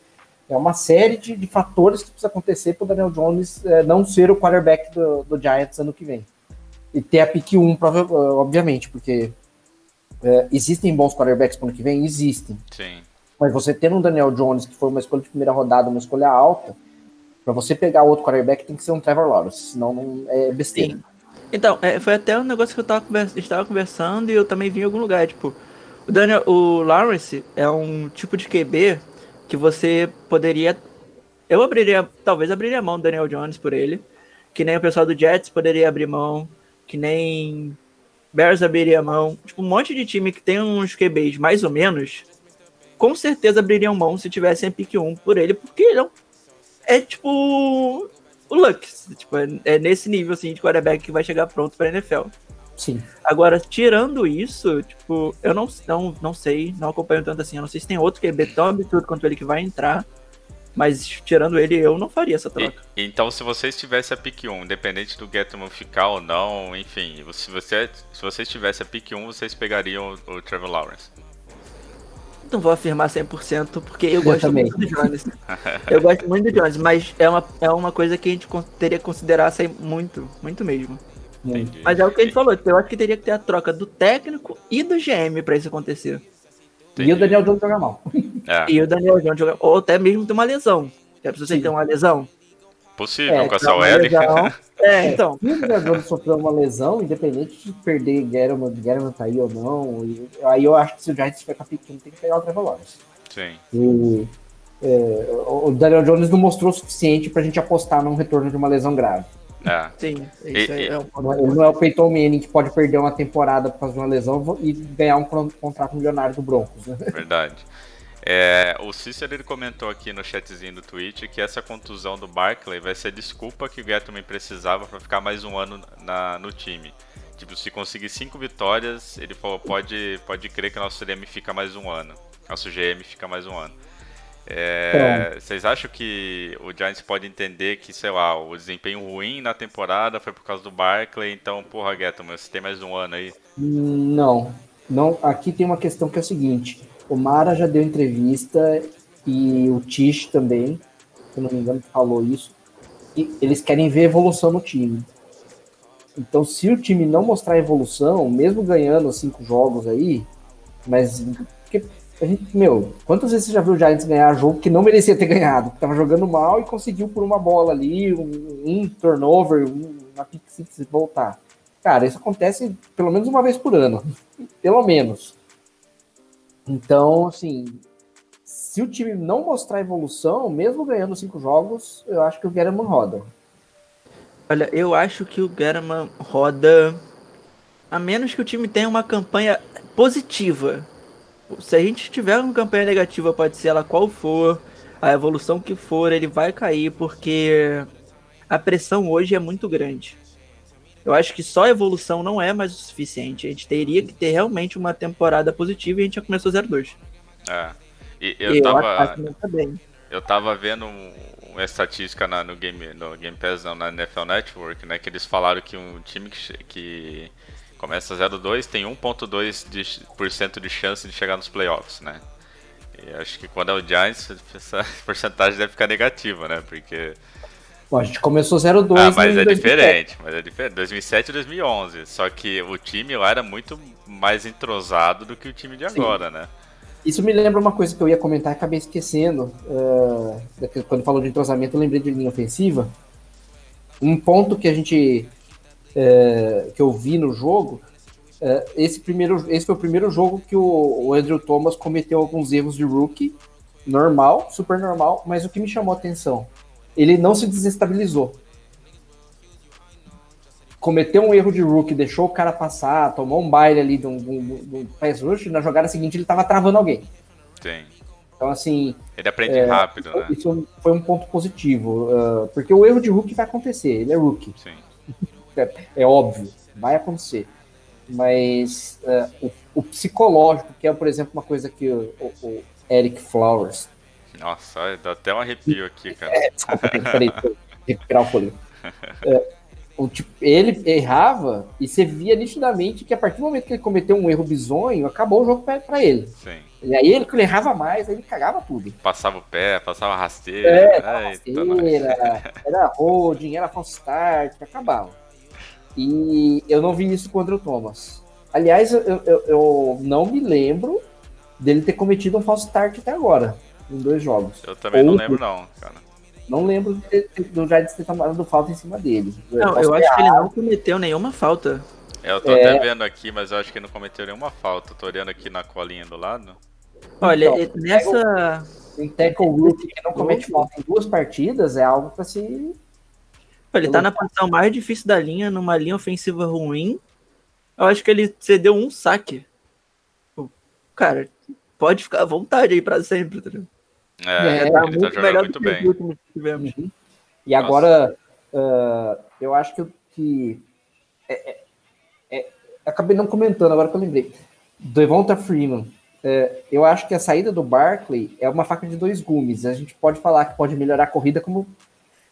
É uma série de, de fatores que precisa acontecer para o Daniel Jones é, não ser o quarterback do, do Giants ano que vem. E ter a pick 1, prova- obviamente, porque é, existem bons quarterbacks para ano que vem? Existem. Sim. Mas você tendo um Daniel Jones, que foi uma escolha de primeira rodada, uma escolha alta, para você pegar outro quarterback tem que ser um Trevor Lawrence, senão não é besteira. Sim. Então, é, foi até um negócio que eu tava conversando, a gente tava conversando e eu também vi em algum lugar, tipo, o Daniel, o Lawrence é um tipo de QB que você poderia eu abriria, talvez abriria mão do Daniel Jones por ele, que nem o pessoal do Jets poderia abrir mão, que nem Bears abriria mão, tipo, um monte de time que tem uns QBs mais ou menos, com certeza abririam mão se tivessem a pick 1 por ele, porque ele é, um- é tipo o Luck, tipo, é, é nesse nível assim de quarterback que vai chegar pronto para NFL. Sim. Agora, tirando isso, tipo, eu não, não, não sei, não acompanho tanto assim. Eu não sei se tem outro QB tão absurdo quanto ele que vai entrar. Mas tirando ele, eu não faria essa E- troca. então, se vocês tivessem a pick 1, independente do Getman ficar ou não, enfim, se, você, se vocês tivessem a pick 1, vocês pegariam o, o Trevor Lawrence. Não vou afirmar 100%, porque eu Eu gosto também. muito do Jones. eu gosto muito do Jones, mas é uma, é uma coisa que a gente teria que considerar ser muito, muito mesmo. Entendi. Mas é o que a gente falou, eu acho que teria que ter a troca do técnico e do GM pra isso acontecer. E o Daniel Jones joga mal. É, E o Daniel Jones jogar, ou até mesmo ter uma lesão. Já precisa Sim. ter uma lesão? Possível, É, com essa uma OL. lesão. É, então. Se o Daniel Jones sofreu uma lesão, independente de perder Guerrero, Guerrero tá aí ou não, e- aí eu acho que se o Giants pick 1, tem que pegar o Trevor Lawrence. Sim. E, é, o Daniel Jones não mostrou o suficiente pra gente apostar num retorno de uma lesão grave. É. Sim, isso E- aí e- é um. Não é- Ele não é o Peyton Manning que pode perder uma temporada por causa de uma lesão e ganhar um con- contrato milionário do Broncos. Né? Verdade. É, o Cícero ele comentou aqui no chatzinho do Twitch que essa contusão do Barkley vai ser desculpa que o Getman precisava para ficar mais um ano na, no time. Tipo, se conseguir cinco vitórias, ele falou, pode, pode crer que nosso CDM fica mais um ano. Nosso GM fica mais um ano. É, vocês acham que o Giants pode entender que, sei lá, o desempenho ruim na temporada foi por causa do Barkley, então, porra, Getman, você tem mais um ano aí? Não, não. Aqui tem uma questão que é o seguinte: o Mara já deu entrevista e o Tish também, se não me engano, falou isso. E eles querem ver evolução no time. Então, se o time não mostrar evolução, mesmo ganhando cinco jogos aí, mas porque a gente, meu, quantas vezes você já viu o Giants ganhar jogo que não merecia ter ganhado? Que tava jogando mal e conseguiu por uma bola ali, um, um turnover, um, uma pick six voltar. Cara, isso acontece pelo menos uma vez por ano. <laughs> pelo menos. Então, assim, se o time não mostrar evolução, mesmo ganhando cinco jogos, eu acho que o Guerreman roda. Olha, eu acho que o Guerreman roda a menos que o time tenha uma campanha positiva. Se a gente tiver uma campanha negativa, pode ser ela qual for, a evolução que for, ele vai cair porque a pressão hoje é muito grande. Eu acho que só evolução não é mais o suficiente. A gente teria que ter realmente uma temporada positiva e a gente já começou 0-2. É. E eu, eu tava. Eu tava vendo uma estatística na, no, game, no Game Pass, não, na NFL Network, né? Que eles falaram que um time que, que começa 0-2 tem 1,2% de chance de chegar nos playoffs, né? E acho que quando é o Giants, <laughs> essa porcentagem deve ficar negativa, né? Porque. Bom, a gente começou 0-2. Ah, mas é 2007. diferente. Mas é diferente. 2007 e 2011. Só que o time lá era muito mais entrosado do que o time de Sim. agora, né? Isso me lembra uma coisa que eu ia comentar e acabei esquecendo. Uh, quando falou de entrosamento, eu lembrei de linha ofensiva. Um ponto que a gente. Uh, que eu vi no jogo é, esse, primeiro, esse foi o primeiro jogo que o, o Andrew Thomas cometeu alguns erros de rookie, normal, super normal, mas o que me chamou a atenção, ele não se desestabilizou. Cometeu um erro de rookie, deixou o cara passar, tomou um baile ali de um, um, um pass rush, na jogada seguinte ele estava travando alguém. Sim. Então, assim. Ele aprende é, rápido, isso, né? Isso foi um ponto positivo. Uh, porque o erro de rookie vai acontecer, ele é rookie. Sim. É, é óbvio, vai acontecer mas uh, o, o, psicológico, que é, por exemplo, uma coisa que o, o, o Eric Flowers. Nossa, dá até um arrepio aqui, cara. É, <laughs> desculpa, peraí, recuperar o fôlego. <laughs> É, o, tipo, ele errava e você via nitidamente que a partir do momento que ele cometeu um erro bizonho, acabou o jogo para ele. Sim. E aí ele ele errava mais, aí ele cagava tudo. Passava o pé, passava rasteira. É, rasteira, <laughs> era holding, era false start, acabava. E eu não vi isso contra o Thomas. Aliás, eu, eu, eu não me lembro dele ter cometido um false start até agora, em dois jogos. Eu também Ou não lembro, não, cara. Não lembro do Giants ter tomado falta em cima dele. Não, eu, eu acho que ele não cometeu nenhuma falta. É, eu tô é... até vendo aqui, mas eu acho que ele não cometeu nenhuma falta. tô olhando aqui na colinha do lado. Olha, então, nessa. Um tackle rookie que não comete falta em duas partidas é algo para se ele tá na posição mais difícil da linha, numa linha ofensiva ruim. Eu acho que ele cedeu um saque. Cara, pode ficar à vontade aí pra sempre, tá É, é tá ele tá muito tá melhor muito bem. que tivemos. Uhum. E agora, uh, eu acho que, que é, é, é, acabei não comentando, agora que eu lembrei. Devonta Freeman. É, eu acho que a saída do Barkley é uma faca de dois gumes. A gente pode falar que pode melhorar a corrida, como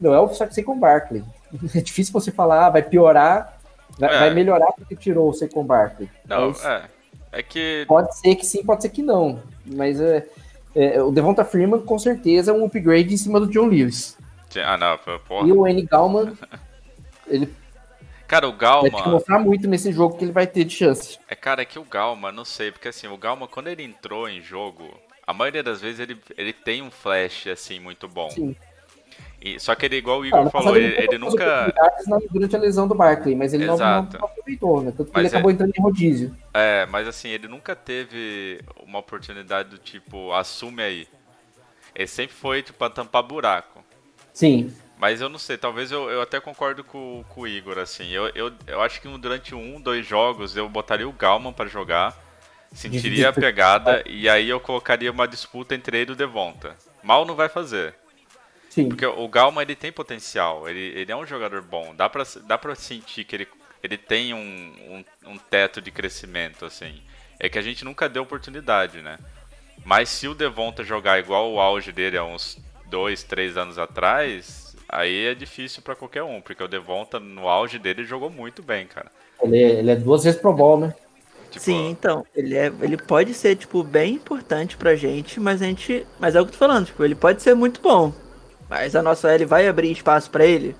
não é o Saquon Barkley. <laughs> É difícil você falar, ah, vai piorar, vai, é. vai, melhorar porque tirou o Saquon Barkley. Não, é. É que. Pode ser que sim, pode ser que não. Mas é, é, o Devonta Freeman com certeza é um upgrade em cima do John Lewis. Ah, não, porra. E o N. Galman, <laughs> ele. Cara, o Galma. Vai mostrar muito nesse jogo que ele vai ter de chance. É, cara, é que o Galma, não sei, porque assim, o Galma, quando ele entrou em jogo, a maioria das vezes ele, ele tem um flash, assim, muito bom. Sim. E, só que ele, igual o Igor ah, falou, ele, ele nunca. Durante a lesão do Barkley, mas ele não, não, aproveitou, né? Tanto que ele acabou é... entrando em rodízio. É, mas assim, ele nunca teve uma oportunidade do tipo, assume aí. Ele sempre foi, tipo, pra tampar buraco. Sim. Mas eu não sei, talvez eu, eu até concordo com, com o Igor, assim. Eu, eu, eu acho que durante um, dois jogos eu botaria o Galman para jogar, sentiria a pegada, e aí eu colocaria uma disputa entre ele e o Devonta. Mal não vai fazer. Sim. Porque o Galma ele tem potencial, ele, ele é um jogador bom. Dá pra, dá pra sentir que ele, ele tem um, um, um teto de crescimento, assim. É que a gente nunca deu oportunidade, né? Mas se o Devonta jogar igual o auge dele há uns dois, três anos atrás, aí é difícil para qualquer um, porque o Devonta no auge dele jogou muito bem, cara. Ele, é, ele é duas vezes pro ball, né? Tipo, Sim, então, ele, é, ele pode ser, tipo, bem importante pra gente, mas a gente. Mas é o que eu tô falando, tipo, ele pode ser muito bom. Mas a nossa L vai abrir espaço para ele.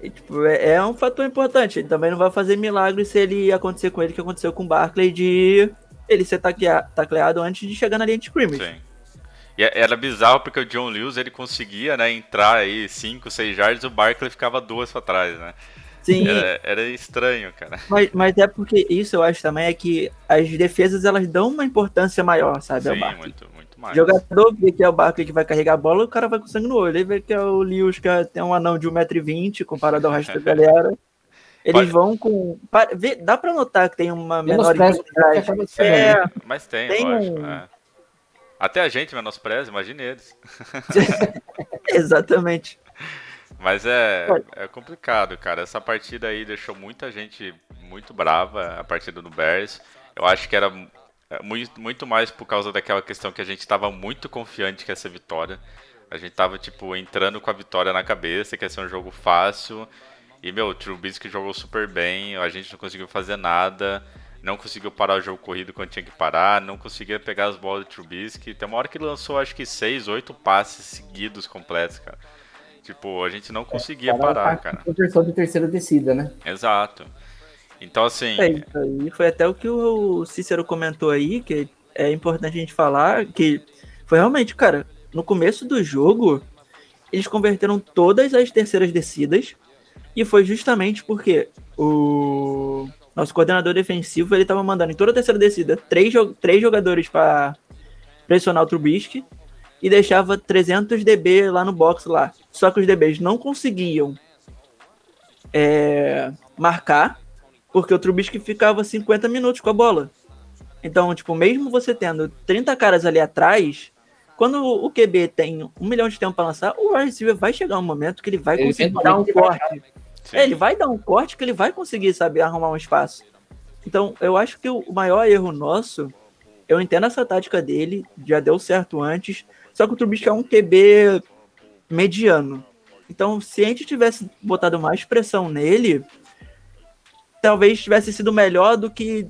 E, tipo, é, é, um fator importante. Ele também não vai fazer milagre se ele acontecer com ele que aconteceu com o Barkley de ele ser tacleado antes de chegar na linha de scrimmage. Sim. E é, era bizarro porque o John Lewis ele conseguia né, entrar aí 5, 6 yards e o Barkley ficava duas para trás, né? Sim, Era, era estranho, cara. mas, mas é porque isso eu acho também é que as defesas elas dão uma importância maior, sabe? Sim, muito, muito mais. O jogador vê que é o Barkley que vai carregar a bola, o cara vai com sangue no olho. Aí vê que é o Lewis que tem um anão de 1,20m comparado ao resto da <laughs> galera. Eles Pode- vão com. Dá pra notar que tem uma menor intensidade. É, Mas tem, Tem lógico. um- é. Até a gente menospreza, imagine eles. <laughs> exatamente. Mas é, Olha. é complicado, cara. Essa partida aí deixou muita gente muito brava, a partida do Bears. Eu acho que era é, muito, muito mais por causa daquela questão que a gente tava muito confiante que essa vitória. A gente tava, tipo, entrando com a vitória na cabeça, que ia ser um jogo fácil. E, meu, o Trubisky jogou super bem, a gente não conseguiu fazer nada. Não conseguiu parar o jogo corrido quando tinha que parar, não conseguia pegar as bolas do Trubisky. Tem uma hora que lançou, acho que, seis, oito passes seguidos completos, cara. Tipo, a gente não conseguia Cara, parar, tá cara. Conversão de terceira descida, né? Exato. Então, assim, É, isso aí foi até o que o Cícero comentou aí, que é importante a gente falar, que foi realmente, cara, no começo do jogo, eles converteram todas as terceiras descidas, e foi justamente porque o nosso coordenador defensivo, ele tava mandando em toda a terceira descida três, jo- três jogadores para pressionar o Trubisky, e deixava 300 DB lá no box lá. Só que os DBs não conseguiam é, marcar, porque o Trubisky ficava 50 minutos com a bola. Então, tipo, mesmo você tendo 30 caras ali atrás, quando o QB tem um milhão de tempo para lançar, o wide receiver vai chegar um momento que ele vai Ele conseguir dar um corte. É, ele vai dar um corte que ele vai conseguir, saber arrumar um espaço. Então, eu acho que o maior erro nosso, eu entendo essa tática dele, já deu certo antes, só que o Trubisky é um QB mediano. Então, se a gente tivesse botado mais pressão nele, talvez tivesse sido melhor do que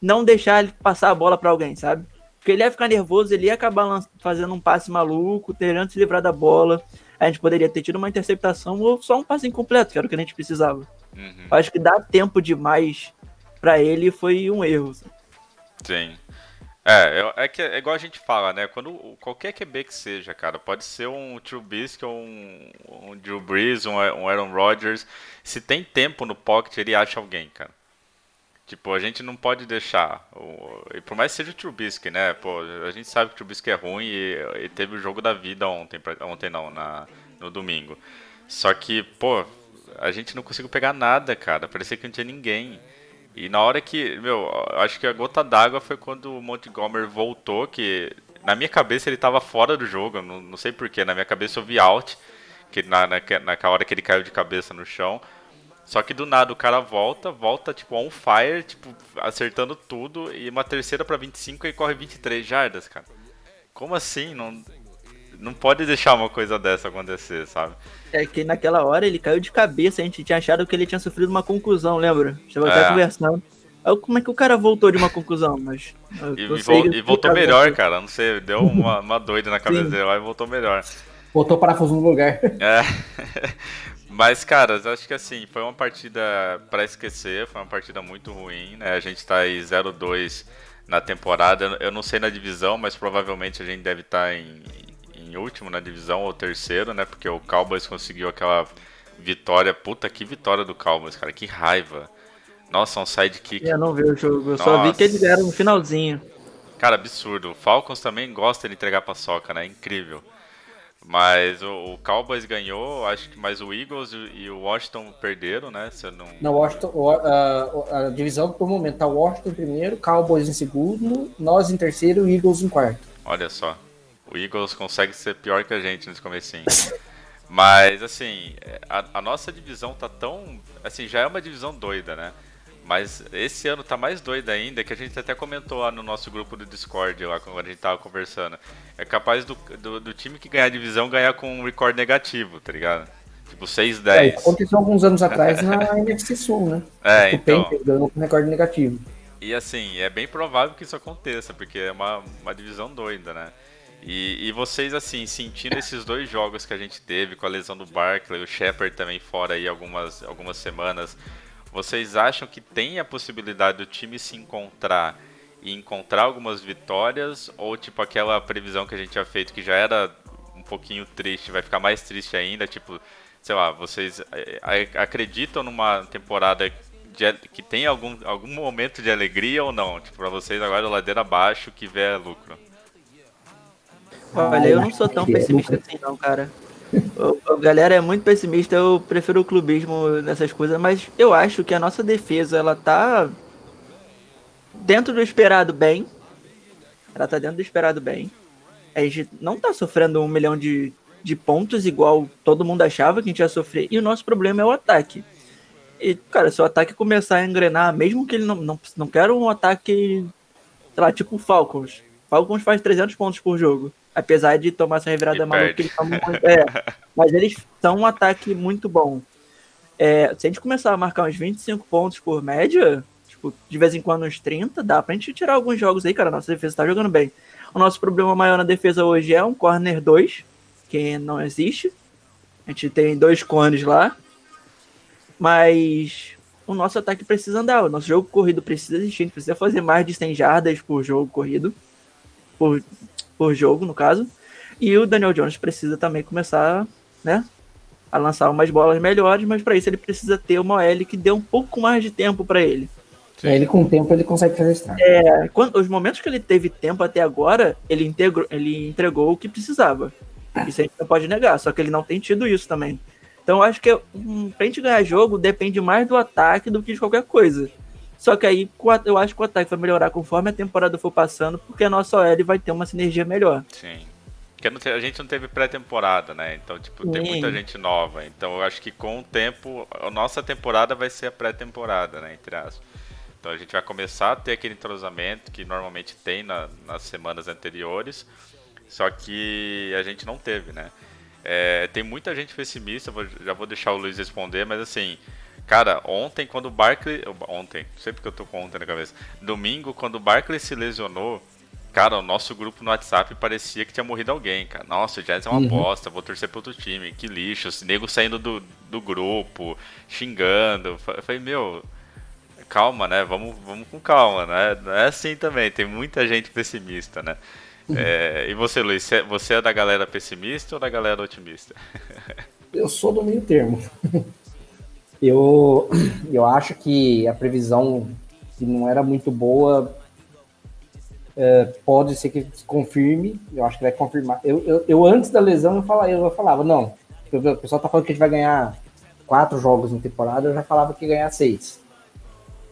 não deixar ele passar a bola para alguém, sabe? Porque ele ia ficar nervoso, ele ia acabar fazendo um passe maluco, tentando se livrar da bola. A gente poderia ter tido uma interceptação ou só um passe incompleto, que era o que a gente precisava. uhum, Acho que dar tempo demais para ele foi um erro. sim. É, é que é igual a gente fala, né? Quando qualquer QB que seja, cara, pode ser um Trubisky um, um Drew Brees, um, um Aaron Rodgers, se tem tempo no pocket, ele acha alguém, cara. Tipo, a gente não pode deixar. E por mais que seja o Trubisky, né? Pô, a gente sabe que o Trubisky é ruim e, e teve o jogo da vida ontem, ontem não, na, no domingo. Só que, pô, a gente não conseguiu pegar nada, cara. Parecia que não tinha ninguém. E na hora que, meu, eu acho que a gota d'água foi quando o Montgomery voltou, que na minha cabeça ele tava fora do jogo, não, não sei porquê, na minha cabeça eu vi out, que na, na, naquela hora que ele caiu de cabeça no chão. Só que do nada o cara volta, volta tipo on fire, tipo, acertando tudo, e uma terceira pra 25 e corre 23 jardas, cara. Como assim? Não, não pode deixar uma coisa dessa acontecer, sabe? É que naquela hora ele caiu de cabeça, a gente tinha achado que ele tinha sofrido uma conclusão, lembra? Estava até É. conversando. Aí, como é que o cara voltou de uma conclusão? Mas. E, vol- e voltou melhor, né? cara. Não sei, deu uma, uma doida na cabeça Sim. dele lá e voltou melhor. Botou parafuso no lugar. É. <laughs> Mas, cara, eu acho que assim, foi uma partida pra esquecer, foi uma partida muito ruim, né? A gente tá aí 0-2 na temporada. Eu- Eu não sei na divisão, mas provavelmente a gente deve estar em, em último na divisão ou terceiro, né? Porque o Cowboys conseguiu aquela vitória. Puta, que vitória do Cowboys, cara. Que raiva. Nossa, um sidekick. Eu não vi o jogo, eu só vi que eles Nossa. deram no finalzinho. Cara, absurdo. O Falcons também gosta de entregar paçoca, né? Incrível. Mas o, o Cowboys ganhou, acho que mais o Eagles e, e o Washington perderam, né? Se não... Na Washington, o- a, a divisão por momento tá Washington em primeiro, Cowboys em segundo, nós em terceiro e Eagles em quarto. Olha só. O Eagles consegue ser pior que a gente nesse comecinho. Mas, assim, a, a nossa divisão tá tão... Assim, já é uma divisão doida, né? Mas esse ano tá mais doida ainda, que a gente até comentou lá no nosso grupo do Discord, lá quando a gente tava conversando. É capaz do, do, do time que ganhar a divisão ganhar com um recorde negativo, tá ligado? Tipo, 6-10. É, aconteceu alguns anos atrás na NFC Sul, né? É, o então. Panthers ganhou com recorde negativo. E assim, é bem provável que isso aconteça, porque é uma, uma divisão doida, né? E, e vocês, assim, sentindo esses dois jogos que a gente teve, com a lesão do Barkley, o Shepard também fora aí algumas, algumas semanas, vocês acham que tem a possibilidade do time se encontrar e encontrar algumas vitórias? Ou tipo aquela previsão que a gente tinha feito que já era um pouquinho triste, vai ficar mais triste ainda, tipo, sei lá, vocês é, é, acreditam numa temporada de, que tem algum, algum momento de alegria ou não? Tipo, pra vocês agora ladeira abaixo que vê lucro. Olha, eu não sou tão pessimista assim não, cara. A galera é muito pessimista, eu prefiro o clubismo nessas coisas, mas eu acho que a nossa defesa, ela tá dentro do esperado bem. Ela tá dentro do esperado bem. A gente não tá sofrendo um milhão de, de pontos igual todo mundo achava que a gente ia sofrer. E o nosso problema é o ataque. E, cara, se o ataque começar a engrenar, mesmo que ele não, não, não quer um ataque, sei lá, tipo o Falcons. Falcons faz 300 pontos por jogo. Apesar de tomar essa revirada maluca, eles são muito, é, mas eles são um ataque muito bom. É, se a gente começar a marcar uns 25 pontos por média, tipo, de vez em quando uns 30, dá pra gente tirar alguns jogos aí, cara. Nossa defesa tá jogando bem. O nosso problema maior na defesa hoje é um corner 2, que não existe. A gente tem dois corners lá. Mas o nosso ataque precisa andar. O nosso jogo corrido precisa existir. A gente precisa fazer mais de 100 jardas por jogo corrido. Por, por jogo, no caso. E o Daniel Jones precisa também começar, né? A lançar umas bolas melhores, mas para isso ele precisa ter uma OL que dê um pouco mais de tempo para ele. Sim. Ele com o tempo ele consegue fazer estrago. É, quando, os momentos que ele teve tempo até agora, ele, integrou, ele entregou o que precisava. Isso a gente não pode negar, só que ele não tem tido isso também. Então eu acho que um, pra gente ganhar jogo depende mais do ataque do que de qualquer coisa. Só que aí eu acho que o ataque vai melhorar conforme a temporada for passando, porque a nossa OL vai ter uma sinergia melhor. Sim. Porque a gente não teve pré-temporada, né? Então, tipo, Sim. tem muita gente nova. Então eu acho que com o tempo, a nossa temporada vai ser a pré-temporada, né? Entre as. Então a gente vai começar a ter aquele entrosamento que normalmente tem na, nas semanas anteriores, só que a gente não teve, né? É, tem muita gente pessimista, vou, já vou deixar o Luiz responder, mas assim, Cara, ontem quando o Barkley. Ontem, sempre que eu tô com ontem na cabeça. Domingo, quando o Barkley se lesionou, cara, o nosso grupo no WhatsApp parecia que tinha morrido alguém, cara. Nossa, o Jazz é uma uhum. bosta, vou torcer pro outro time, que lixo. Esse nego saindo do, do grupo, xingando. Eu falei, meu, calma, né? Vamos, vamos com calma, né? Não é assim também, tem muita gente pessimista, né? Uhum. É, e você, Luiz, você é da galera pessimista ou da galera otimista? <laughs> Eu sou do meio termo. Eu, <clears throat> eu acho que a previsão que não era muito boa é, pode ser que se confirme. Eu acho que vai confirmar. Eu, eu, eu antes da lesão eu falava, eu falava não. O pessoal tá falando que a gente vai ganhar quatro jogos na temporada, eu já falava que ia ganhar seis.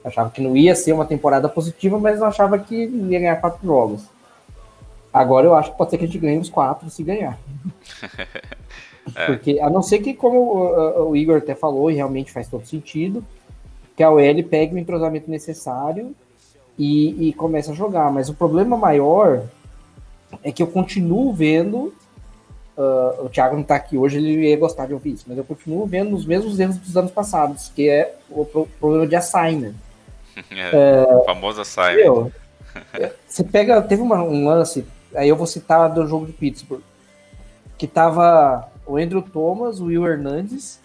Achava que não ia ser uma temporada positiva, mas eu achava que ia ganhar quatro jogos. Agora eu acho que pode ser que a gente ganhe os quatro se ganhar. <laughs> É. Porque, a não ser que, como o, o, Igor até falou, e realmente faz todo sentido, que a OL pegue o entrosamento necessário e, e comece a jogar. Mas o problema maior é que eu continuo vendo. Uh, o Thiago não está aqui hoje, ele ia gostar de ouvir isso, mas eu continuo vendo os mesmos erros dos anos passados, que é o pro, problema de assignment. <laughs> É, o famoso assignment. Meu, <laughs> você pega, teve uma, um lance, aí eu vou citar do jogo de Pittsburgh, que tava o Andrew Thomas, o Will Hernandes,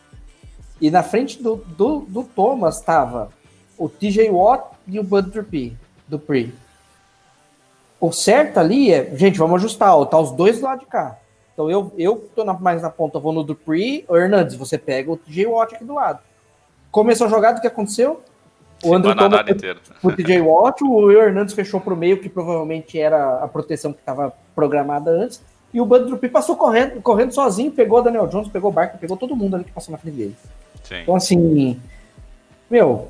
e na frente do, do, do Thomas tava o TJ Watt e o Bud Dupree. Dupree. O certo ali é, gente, vamos ajustar, ó, tá os dois do lado de cá. Então eu, eu tô na, mais na ponta, vou no Dupree, o Hernandes, você pega o TJ Watt aqui do lado. Começou a jogada, o que aconteceu? O Andrew Thomas o TJ Watt, o Will Hernandes fechou pro meio, que provavelmente era a proteção que estava programada antes. E o Bud Dupree passou correndo, correndo sozinho, pegou o Daniel Jones, pegou o Barker, pegou todo mundo ali que passou na frente dele. Sim. Então, assim, meu,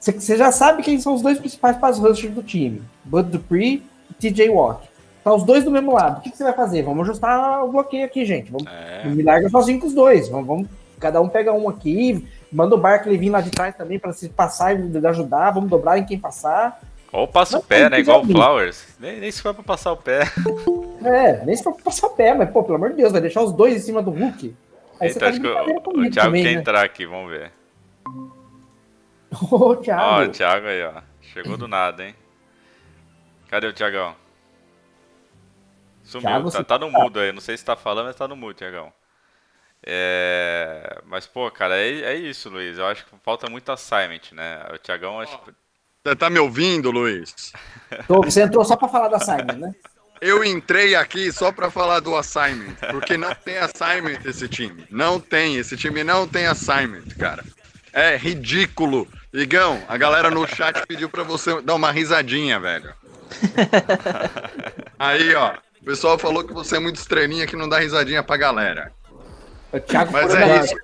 você já sabe quem são os dois principais pass rushers do time: Bud Dupree e TJ Watt. Tá os dois do mesmo lado. O que você vai fazer? Vamos ajustar o bloqueio aqui, gente. Vamos, é. Me larga sozinho com os dois. Vamos, vamos, cada um pega um aqui. Manda o Barkley vir lá de trás também para se passar e ajudar. Vamos dobrar em quem passar. Ou passa o pé, né? Igual o Flowers. Nem, nem se for pra passar o pé. <laughs> É, nem se for pra passar pé, mas, pô, pelo amor de Deus, vai deixar os dois em cima do Hulk. Aí então, você tá o, o Thiago também, quer né? entrar aqui, vamos ver. Ô, Thiago. Ó, o Thiago aí, ó. Chegou do nada, hein? Cadê o Thiagão? Sumiu, Thiago, tá, tá no tá. mudo aí. Não sei se tá falando, mas tá no mudo, Thiagão. É... Mas, pô, cara, é, é isso, Luiz. Eu acho que falta muito assignment, né? O Thiagão, acho que você tá me ouvindo, Luiz? Tô, você entrou só para falar da Simon, né? <laughs> eu entrei aqui só pra falar do assignment, porque não tem assignment esse time. Não tem, esse time não tem assignment, cara. É ridículo. Igão, a galera no chat pediu pra você dar uma risadinha, velho. <laughs> Aí, ó, o pessoal falou que você é muito estrelinha que não dá risadinha pra galera. O Thiago Mas é isso.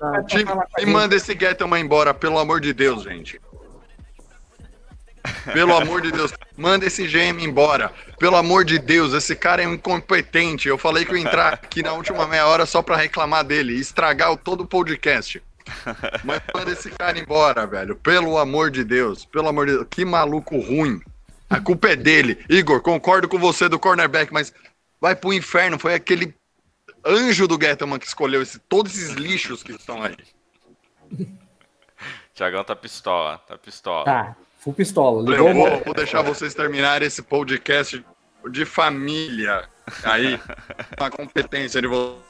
me manda esse Gettleman embora, pelo amor de Deus, gente. Pelo amor de Deus, manda esse GM embora. Pelo amor de Deus, esse cara é um incompetente. Eu falei que eu ia entrar aqui na última meia hora só pra reclamar dele e estragar o- todo o podcast. Mas manda esse cara embora, velho. Pelo amor de Deus. Pelo amor de Deus. Que maluco ruim. A culpa é dele. Igor, concordo com você do cornerback, mas vai pro inferno. Foi aquele anjo do Gettleman que escolheu esse, todos esses lixos que estão aí. Tiagão tá pistola, tá pistola. Tá, full pistola. Ligou Eu vou, vou deixar vocês terminarem esse podcast de família aí, <laughs> a competência de vocês.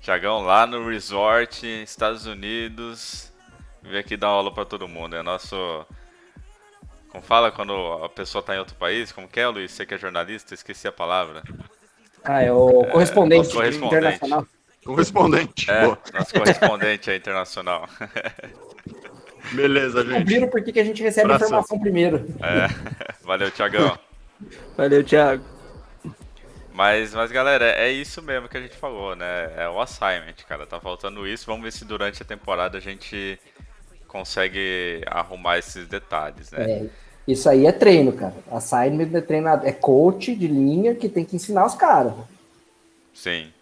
Tiagão lá no resort, Estados Unidos. Vem aqui dar aula pra todo mundo. É nosso. Como fala quando a pessoa tá em outro país? Como que é, Luiz? Você que é jornalista? Esqueci a palavra. Ah, é o correspondente, nosso correspondente. internacional. Correspondente. É, Boa. nosso correspondente aí internacional. <laughs> Beleza, gente. Descobriram por que a gente recebe a informação primeiro. É. <laughs> Valeu, Tiagão. Valeu, Thiago. Mas, mas galera, é isso mesmo que a gente falou, né? É o assignment, cara. Tá faltando isso. Vamos ver se durante a temporada a gente consegue arrumar esses detalhes, né? É, isso aí é treino, cara. Assignment é treinador, é coach de linha que tem que ensinar os caras. Sim.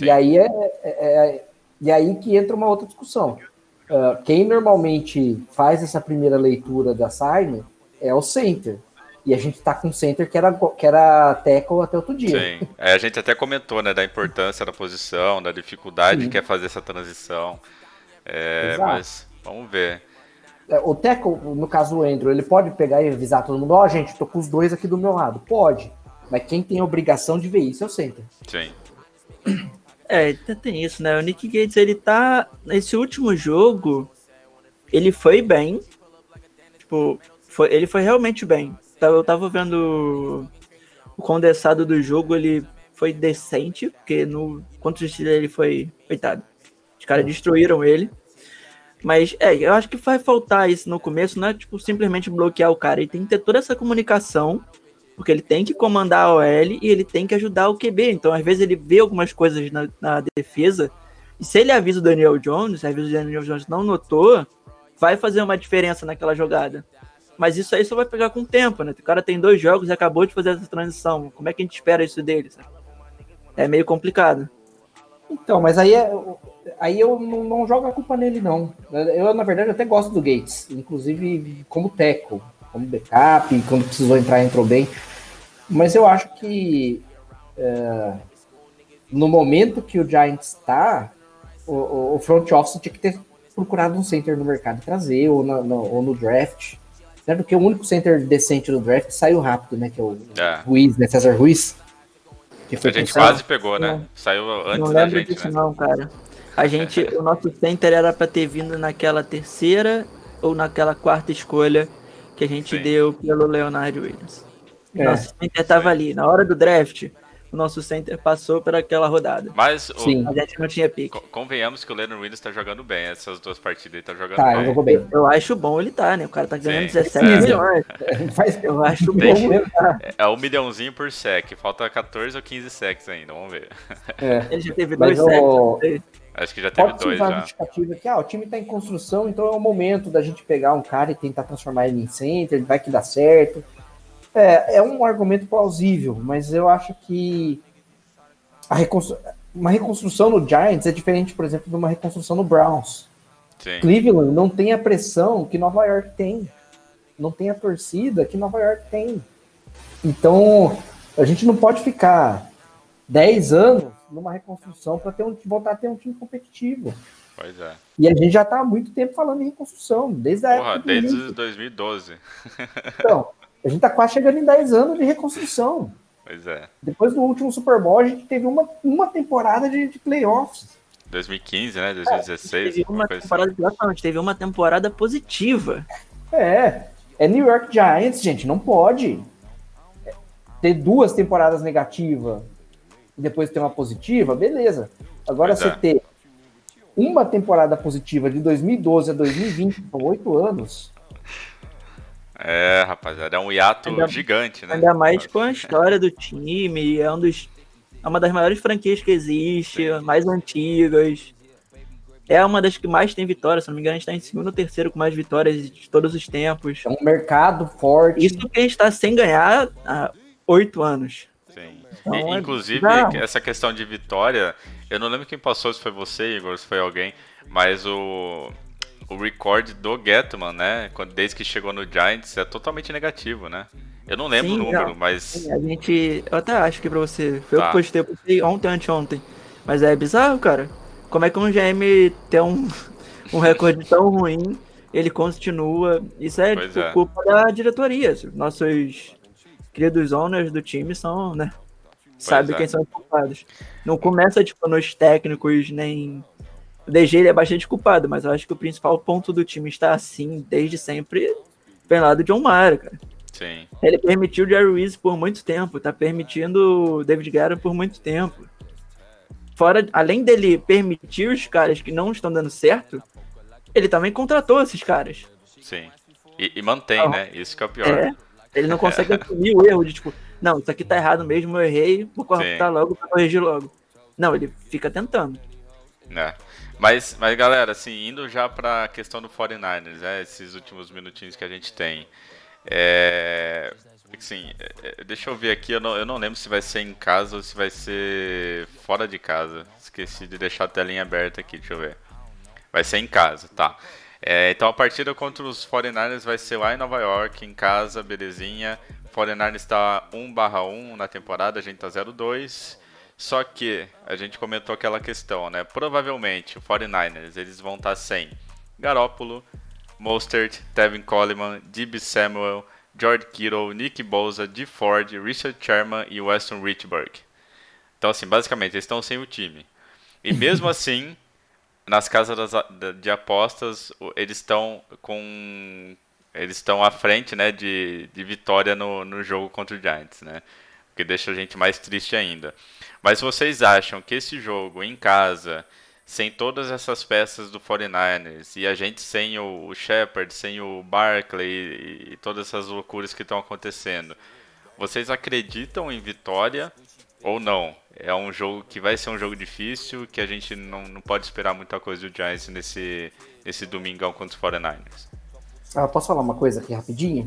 E aí é, é- é- e aí que entra uma outra discussão. Ah, quem normalmente faz essa primeira leitura da assignment é o center. E a gente tá com um center que era, que era tackle até outro dia. Sim. É, a gente até comentou, né, da importância da posição, da dificuldade Sim. que é fazer essa transição. É, Exato. mas vamos ver. É, O tackle, no caso o Andrew, ele pode pegar e avisar todo mundo: Ó, gente, tô com os dois aqui do meu lado. Pode. Mas quem tem a obrigação de ver isso é o center. Sim. É, tem isso, né? O Nick Gates, ele tá. Nesse último jogo, ele foi bem. Tipo, foi, ele foi realmente bem. Tá- Eu tava vendo o condensado do jogo, ele foi decente, porque no contra o Steelers ele foi. Coitado. Os caras destruíram ele. Mas é, eu acho que vai faltar isso no começo, não é tipo simplesmente bloquear o cara. Ele tem que ter toda essa comunicação, porque ele tem que comandar a OL e ele tem que ajudar o QB. Então, às vezes, ele vê algumas coisas na, na defesa, e se ele avisa o Daniel Jones, se avisa o Daniel Jones não notou, vai fazer uma diferença naquela jogada. Mas isso aí só vai pegar com o tempo, né? O cara tem dois jogos e acabou de fazer essa transição. Como é que a gente espera isso dele? sabe? É meio complicado. Então, mas aí, é, aí eu não, não jogo a culpa nele, não. Eu, na verdade, até gosto do Gates, inclusive como tackle, como backup, quando precisou entrar, entrou bem. Mas eu acho que é, no momento que o Giants está, o, o- o front office tinha que ter procurado um center no mercado e trazer, ou, na- no, ou no draft. Né? Porque o único center decente do draft saiu rápido, né? Que é o É. Ruiz, né? César Ruiz. Que A gente pensado. quase pegou, né? Saiu antes não da lembro gente, disso né? não, cara. A gente, o nosso center era pra ter vindo naquela terceira ou naquela quarta escolha que a gente Sim. deu pelo Leonardo Williams. O É. nosso center tava ali. Na hora do draft, o nosso center passou por aquela rodada. Mas o- Sim. A gente não tinha pique. co- convenhamos que o Leonard Williams tá jogando bem. Essas duas partidas ele tá jogando Tá, ele bem. jogou bem. Eu acho bom ele tá, né? O cara tá ganhando Sim. 17 É. milhões. <laughs> Eu acho bom. Tem- mesmo, tá? É um milhãozinho por sec. Falta 14 ou 15 secs ainda. Vamos ver. É. Ele já teve Mas dois o- sets. Acho que já teve Pode dois já. justificativa que ah, o time está em construção, então é o momento da gente pegar um cara e tentar transformar ele em center, vai que dá certo. É, é um argumento plausível, mas eu acho que reconstru- uma reconstrução no Giants é diferente, por exemplo, de uma reconstrução no Browns. Sim. Cleveland não tem a pressão que Nova York tem. Não tem a torcida que Nova York tem. Então, a gente não pode ficar 10 anos numa reconstrução para ter um, voltar a ter um time competitivo. Pois é. E a gente já está há muito tempo falando em reconstrução, desde a Porra, época desde início. 2012. Então, a gente está quase chegando em 10 anos de reconstrução. Pois é. Depois do último Super Bowl, a gente teve uma, uma temporada de, de playoffs. 2015, né? 2016. Teve alguma uma assim. temporada, exatamente, teve uma temporada positiva. É, é New York Giants, gente, não pode. ter duas temporadas negativas e depois ter uma positiva, beleza. Agora Pois você é. ter uma temporada positiva de 2012 a 2020, são oito anos. É, rapaziada, é um hiato Ainda- gigante, né? Ainda mais com a história do time, é um dos. É uma das maiores franquias que existe, mais antigas. É uma das que mais tem vitórias, se não me engano, a gente tá em segundo ou terceiro com mais vitórias de todos os tempos. É um mercado forte. Isso que a gente tá sem ganhar há oito anos. Sim. Então, inclusive, bizarro. essa questão de vitória, eu não lembro quem passou, se foi você, Igor, se foi alguém, mas o, o recorde do Getman, né, quando, desde que chegou no Giants, é totalmente negativo, né? Eu não lembro Sim, o número, não. mas A gente. Eu até acho que pra você. Foi eu Tá. que postei, eu postei ontem, anteontem. Mas é bizarro, cara. Como é que um GM tem um, <laughs> um recorde tão ruim, ele continua. Isso é, tipo, é. culpa da diretoria. Nossos queridos owners do time são, né? Sabe é. quem são os culpados. Não começa, tipo, nos técnicos, nem. O DG ele é bastante culpado, mas eu acho que o principal ponto do time estar assim desde sempre vem lá do John Mara, cara. sim, Ele permitiu o Jerry Reese por muito tempo, tá permitindo o David Guerra por muito tempo. Fora, além dele permitir os caras que não estão dando certo, ele também contratou esses caras. sim. E, e mantém, Ah, né? Isso que é o pior. É, ele não consegue <laughs> assumir o erro de tipo, não, isso aqui tá errado mesmo, eu errei, vou cortar logo pra corrigir logo. Não, ele fica tentando. né? Mas, mas galera, assim, indo já pra questão do 49ers, né? Esses últimos minutinhos que a gente tem. É. Assim, é, é, deixa eu ver aqui, eu não, eu não lembro se vai ser em casa ou se vai ser fora de casa. Esqueci de deixar a telinha aberta aqui, deixa eu ver. Vai ser em casa, tá. É, então a partida contra os 49ers vai ser lá em Nova York, em casa, belezinha. 49ers está 1/1 na temporada, a gente tá 0-2. Só que a gente comentou aquela questão, né? Provavelmente o 49ers eles vão estar sem Garoppolo, Mostert, Tevin Coleman, D.B. Samuel, George Kittle, Nick Bosa, D. Ford, Richard Sherman e Weston Richburg. Então, assim, basicamente, eles estão sem o time. E mesmo <laughs> assim, nas casas das de apostas, eles estão com. Eles estão à frente, né, de, de vitória no, no jogo contra o Giants, né? O que deixa a gente mais triste ainda. Mas vocês acham que esse jogo em casa, sem todas essas peças do 49ers, e a gente sem o, o Shepard, sem o Barkley e, e todas essas loucuras que estão acontecendo, vocês acreditam em vitória ou não? É um jogo que vai ser um jogo difícil, que a gente não, não pode esperar muita coisa do Giants nesse, nesse domingão contra os 49ers. Ah, posso falar uma coisa aqui rapidinho?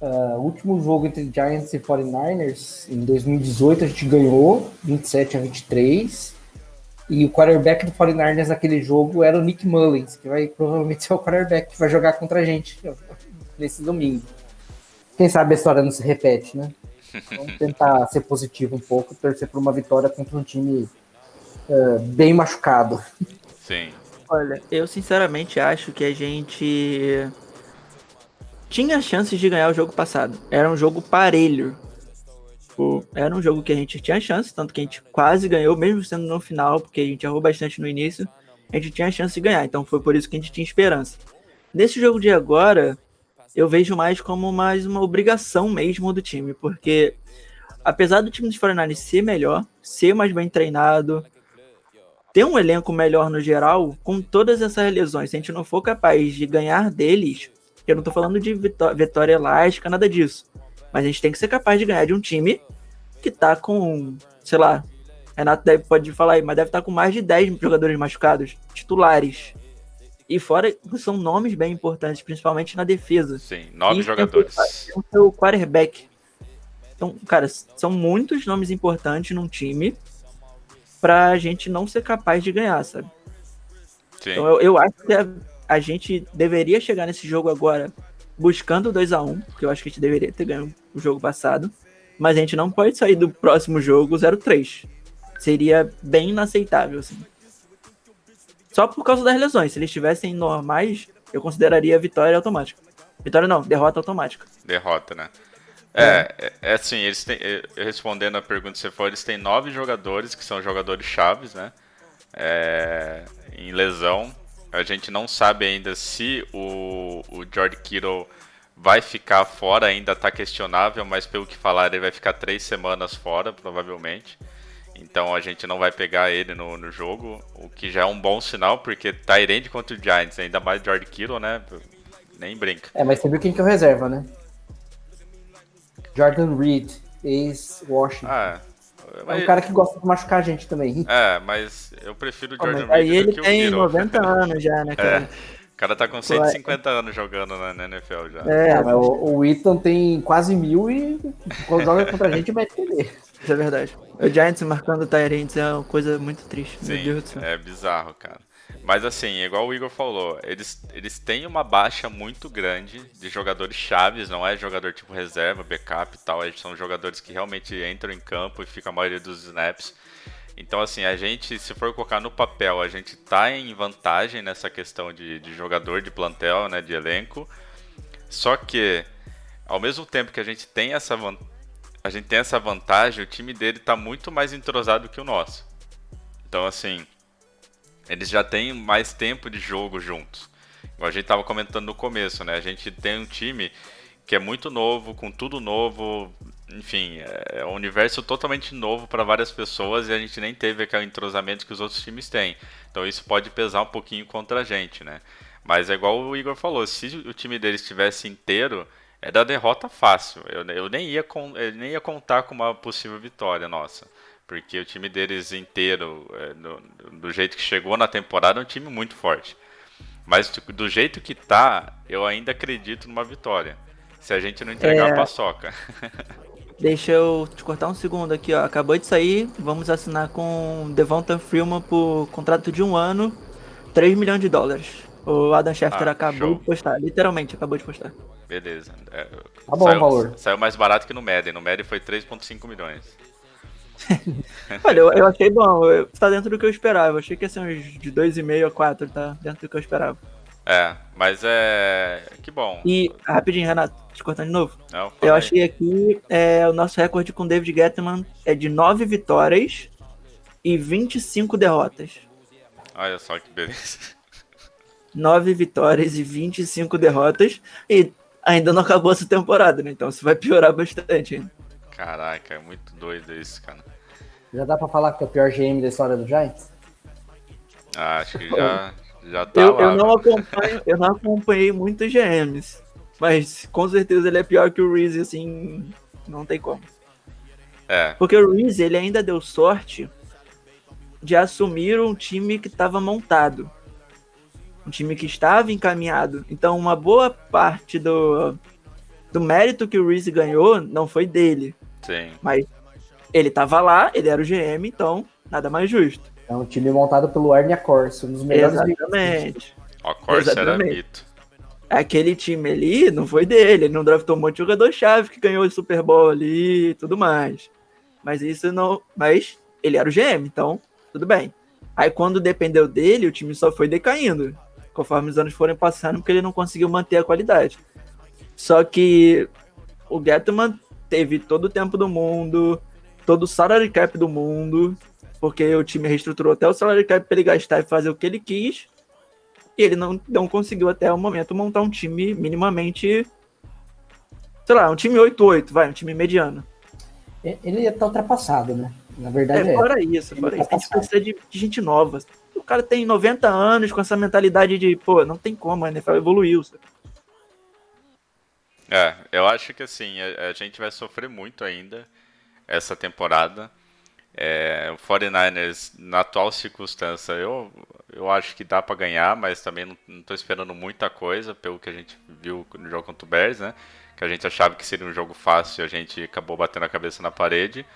O último jogo entre Giants e 49ers, em 2018, a gente ganhou 27 a 23. E o quarterback do 49ers naquele jogo era o Nick Mullins, que vai provavelmente ser o quarterback que vai jogar contra a gente <laughs> nesse domingo. Quem sabe a história não se repete, né? Vamos tentar ser positivo um pouco, torcer por uma vitória contra um time ah, bem machucado. Sim, Olha, eu sinceramente acho que a gente tinha chances de ganhar o jogo passado. Era um jogo parelho. Era um jogo que a gente tinha chance, tanto que a gente quase ganhou, mesmo sendo no final, porque a gente errou bastante no início, a gente tinha chance de ganhar. Então foi por isso que a gente tinha esperança. Nesse jogo de agora, eu vejo mais como mais uma obrigação mesmo do time, porque apesar do time dos 49ers ser melhor, ser mais bem treinado, ter um elenco melhor no geral, com todas essas lesões, se a gente não for capaz de ganhar deles, eu não tô falando de vitó- vitória elástica, nada disso. Mas a gente tem que ser capaz de ganhar de um time que tá com, sei lá, Renato deve, pode falar aí, mas deve estar com mais de 10 jogadores machucados, titulares. E fora, são nomes bem importantes, principalmente na defesa. sim. Nove E jogadores. Tem o seu quarterback. Então, cara, são muitos nomes importantes num time pra gente não ser capaz de ganhar, sabe? Sim, Então eu, eu acho que a, a gente deveria chegar nesse jogo agora buscando 2 a 1 porque eu acho que a gente deveria ter ganho o jogo passado. Mas a gente não pode sair do próximo jogo 0-3. Seria bem inaceitável, assim. Só por causa das lesões. Se eles estivessem normais, eu consideraria vitória automática. Vitória não, derrota automática. derrota, né? É, é, é assim, eles têm, é, respondendo a pergunta que você for, eles têm nove jogadores que são jogadores chaves, né? É, em lesão. A gente não sabe ainda se o, o George Kittle vai ficar fora, ainda tá questionável, mas pelo que falaram, ele vai ficar três semanas fora, provavelmente. Então a gente não vai pegar ele no, no jogo, o que já é um bom sinal, porque Tyrande contra o Giants, ainda mais George Kittle, né? Nem brinca. É, mas você viu quem que é o reserva, né? Jordan Reed, ex-Washington. Ah, É um cara que gosta de machucar a gente também. É, mas eu prefiro o mas Jordan aí Reed do ele que o tem Kittle. 90 <laughs> anos já, né, cara? O cara tá com 150 anos jogando na, na NFL já. É, Ah, mas o, o Wheaton tem quase mil e quando joga contra a gente vai entender. isso é verdade. O Giants marcando Tyrants é uma coisa muito triste, meu Sim, Deus do céu. é bizarro, cara. Mas assim, igual o Igor falou, eles, eles têm uma baixa muito grande de jogadores chaves, não é jogador tipo reserva, backup e tal, eles são jogadores que realmente entram em campo e ficam a maioria dos snaps. Então assim, a gente, se for colocar no papel, a gente tá em vantagem nessa questão de, de jogador, de plantel, né, de elenco. Só que, ao mesmo tempo que a gente tem essa van- a gente tem essa vantagem, o time dele tá muito mais entrosado que o nosso. Então assim, eles já têm mais tempo de jogo juntos. Igual a gente tava comentando no começo, né? A gente tem um time que é muito novo, com tudo novo, enfim, é um universo totalmente novo para várias pessoas e a gente nem teve aquele entrosamento que os outros times têm. Então isso pode pesar um pouquinho contra a gente, né? Mas é igual o Igor falou, se o time deles estivesse inteiro, é da derrota fácil. Eu, eu nem, ia eu nem ia contar com uma possível vitória nossa. Porque o time deles inteiro, é, no- do jeito que chegou na temporada, é um time muito forte. Mas do- do jeito que tá, eu ainda acredito numa vitória. Se a gente não entregar É. a paçoca. <laughs> Deixa eu te cortar um segundo aqui, ó. Acabou de sair, vamos assinar com Devonta Freeman por contrato de um ano, 3 milhões de dólares. O Adam Schefter Ah, acabou show. de postar, literalmente acabou de postar. Beleza. É, Tá bom o saiu, valor. Saiu mais barato que no Madden. No Madden foi 3,5 milhões. <laughs> Olha, eu, eu achei bom, eu- tá dentro do que eu esperava. Eu achei que ia ser uns de 2,5 a 4, tá dentro do que eu esperava. É, mas é. Que bom. E, rapidinho, Renato, te cortando de novo. Não, Eu aí. achei aqui, é, o nosso recorde com David Gettman é de 9 vitórias e 25 derrotas. Olha só que beleza. 9 vitórias e 25 derrotas. E ainda não acabou essa temporada, né? Então isso vai piorar bastante ainda. Caraca, é muito doido isso, cara. Já dá pra falar que é o pior GM da história do Giants? Ah, acho que <laughs> já, já tá Eu, lá. eu, não velho. acompanho, eu não acompanhei muitos GMs. Mas com certeza ele é pior que o Reese, assim. Não tem como. É, Porque o Reese, ele ainda deu sorte de assumir um time que estava montado. Um time que estava encaminhado. Então, uma boa parte do, do mérito que o Reese ganhou não foi dele. sim. Mas ele estava lá, ele era o GM, então nada mais justo. É um time montado pelo Arnia Corso, um dos melhores Exatamente. Ó, Corsa era mito. Aquele time ali não foi dele, ele não draftou um monte de jogador-chave que ganhou o Super Bowl ali e tudo mais. Mas isso não. Mas ele era o GM, então tudo bem. Aí quando dependeu dele, o time só foi decaindo. Conforme os anos foram passando, porque ele não conseguiu manter a qualidade. Só que o Gettman teve todo o tempo do mundo, todo o salary cap do mundo, porque o time reestruturou até o salary cap para ele gastar e fazer o que ele quis. E ele não, não conseguiu até o momento montar um time minimamente. Sei lá, um time 8-8, vai, um time mediano. Ele ia estar ultrapassado, né? Na verdade É, é. fora isso, fora Ele isso. tá A gente precisa de, de gente nova. Cara tem 90 anos com essa mentalidade de, pô, não tem como, a NFL evoluiu. É, eu acho que assim, a, a gente vai sofrer muito ainda essa temporada. É, o 49ers, na atual circunstância, eu, eu acho que dá pra ganhar, mas também não, tô esperando muita coisa, pelo que a gente viu no jogo contra o Bears, né? Que a gente achava que seria um jogo fácil e a gente acabou batendo a cabeça na parede.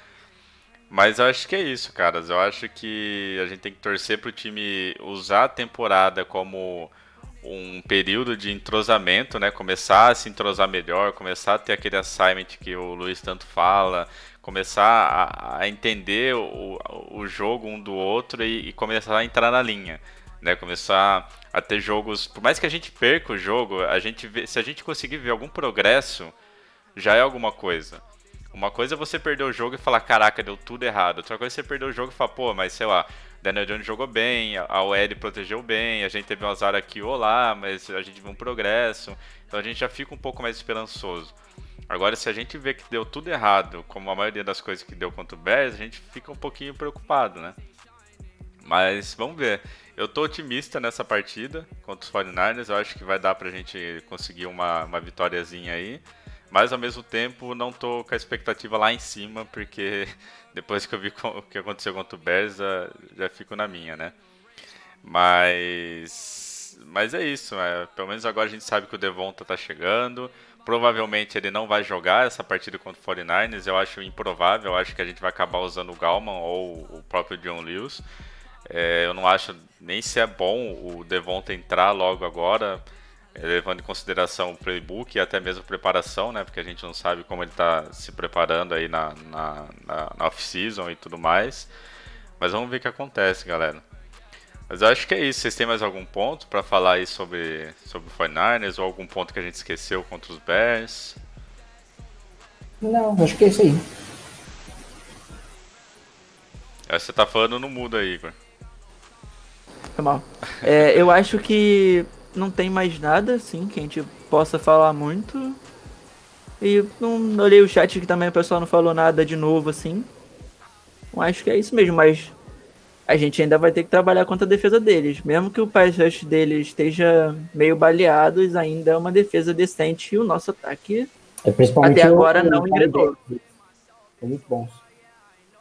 Mas eu acho que é isso, caras. Eu acho que a gente tem que torcer pro time usar a temporada como um período de entrosamento, né? Começar a se entrosar melhor, começar a ter aquele assignment que o Luiz tanto fala, começar a, a entender o, o jogo um do outro e, e começar a entrar na linha, né? Começar a ter jogos, por mais que a gente perca o jogo, a gente vê, se a gente conseguir ver algum progresso, já é alguma coisa. Uma coisa é você perder o jogo e falar, caraca, deu tudo errado. Outra coisa é você perder o jogo e falar, pô, mas sei lá, Daniel Jones jogou bem, a OL protegeu bem, a gente teve um azar aqui ou lá, mas a gente viu um progresso. Então a gente já fica um pouco mais esperançoso. Agora, se a gente vê que deu tudo errado, como a maioria das coisas que deu contra o Bears, a gente fica um pouquinho preocupado, né? Mas vamos ver. Eu tô otimista nessa partida contra os 49ers. Eu acho que vai dar pra gente conseguir uma, uma vitóriazinha aí. Mas ao mesmo tempo não tô com a expectativa lá em cima, porque <laughs> depois que eu vi o que aconteceu contra o Bears, já, fico na minha, né? Mas. Mas é isso, é, pelo menos agora a gente sabe que o Devonta tá chegando. Provavelmente ele não vai jogar essa partida contra o 49ers, eu acho improvável, eu acho que a gente vai acabar usando o Galman ou o próprio John Lewis. É, eu não acho nem se é bom o Devonta entrar logo agora, levando em consideração o playbook e até mesmo a preparação, né? Porque a gente não sabe como ele está se preparando aí na, na, na, na off-season e tudo mais. Mas vamos ver o que acontece, galera. Mas eu acho que é isso. Vocês têm mais algum ponto para falar aí sobre, sobre o 49ers ou algum ponto que a gente esqueceu contra os Bears? Não, acho que é isso aí. Você tá falando no mudo aí, Igor. Foi mal. É, eu acho que não tem mais nada, assim, que a gente possa falar muito. E não olhei o chat que também o pessoal não falou nada de novo, assim. Acho que é isso mesmo, mas a gente ainda vai ter que trabalhar contra a defesa deles. Mesmo que o pass rush deles esteja meio baleados, ainda é uma defesa decente e o nosso ataque É, até agora o não engrenou. São muito bons.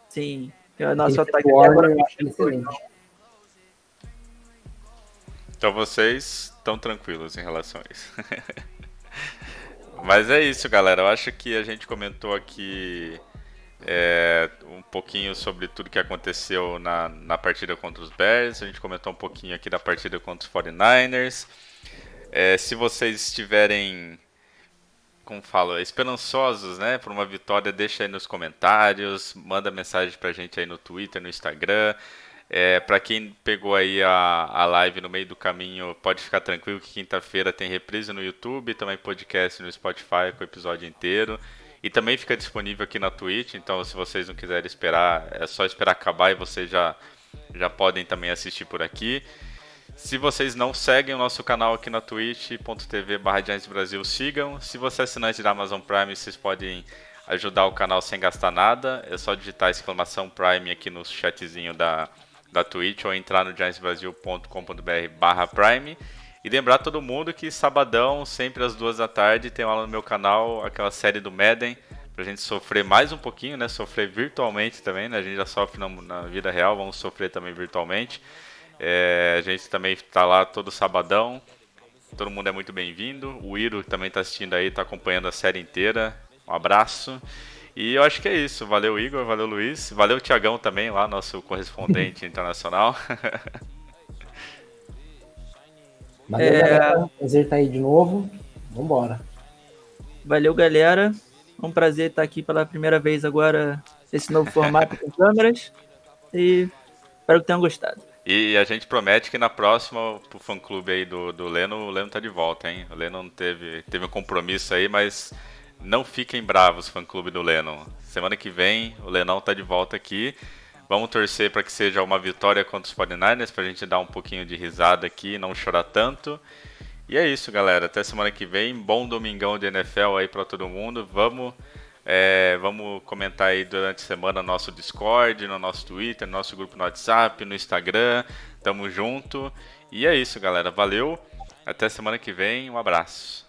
Sim, o nosso Esse ataque até agora não engrenou. Então vocês estão tranquilos em relação a isso. <laughs> Mas é isso, galera. Eu acho que a gente comentou aqui é, um pouquinho sobre tudo que aconteceu na, na partida contra os Bears. A gente comentou um pouquinho aqui da partida contra os 49ers. É, se vocês estiverem, como falo, esperançosos né, por uma vitória, deixa aí nos comentários. Manda mensagem pra gente aí no Twitter, no Instagram. É, para quem pegou aí a, a live no meio do caminho, pode ficar tranquilo que quinta-feira tem reprise no YouTube, também podcast no Spotify com o episódio inteiro. E também fica disponível aqui na Twitch, então se vocês não quiserem esperar, é só esperar acabar e vocês já, já podem também assistir por aqui. Se vocês não seguem o nosso canal aqui na twitch.tv barra Brasil, sigam. Se você é assinante da Amazon Prime, vocês podem ajudar o canal sem gastar nada. É só digitar exclamação Prime aqui no chatzinho da, da Twitch ou entrar no giantsbrasil.com.br barra Prime. E lembrar todo mundo que sabadão, sempre às duas da tarde, tem lá no meu canal aquela série do Madden, pra gente sofrer mais um pouquinho, né? Sofrer virtualmente também, né? A gente já sofre na, na vida real, vamos sofrer também virtualmente. É, a gente também está lá todo sabadão. Todo mundo é muito bem-vindo. O Iro também está assistindo aí, está acompanhando a série inteira. Um abraço. E eu acho que é isso. Valeu, Igor. Valeu, Luiz. Valeu, Tiagão também, lá, nosso correspondente <laughs> internacional. <laughs> Valeu, É. galera. Prazer estar aí de novo. Vambora. Valeu, galera. É um prazer estar aqui pela primeira vez agora nesse novo formato com <laughs> câmeras. E espero que tenham gostado. E a gente promete que na próxima, pro fã clube aí do, do Leno, o Leno tá de volta, hein? O Leno não teve, teve um compromisso aí, mas não fiquem bravos, fã clube do Leno. Semana que vem, o Lenão tá de volta aqui. Vamos torcer para que seja uma vitória contra os 49ers, pra gente dar um pouquinho de risada aqui não chorar tanto. E é isso, galera. Até semana que vem. Bom domingão de NFL aí para todo mundo. Vamos, é, vamos comentar aí durante a semana no nosso Discord, no nosso Twitter, no nosso grupo no WhatsApp, no Instagram. Tamo junto. E é isso, galera. Valeu. Até semana que vem. Um abraço.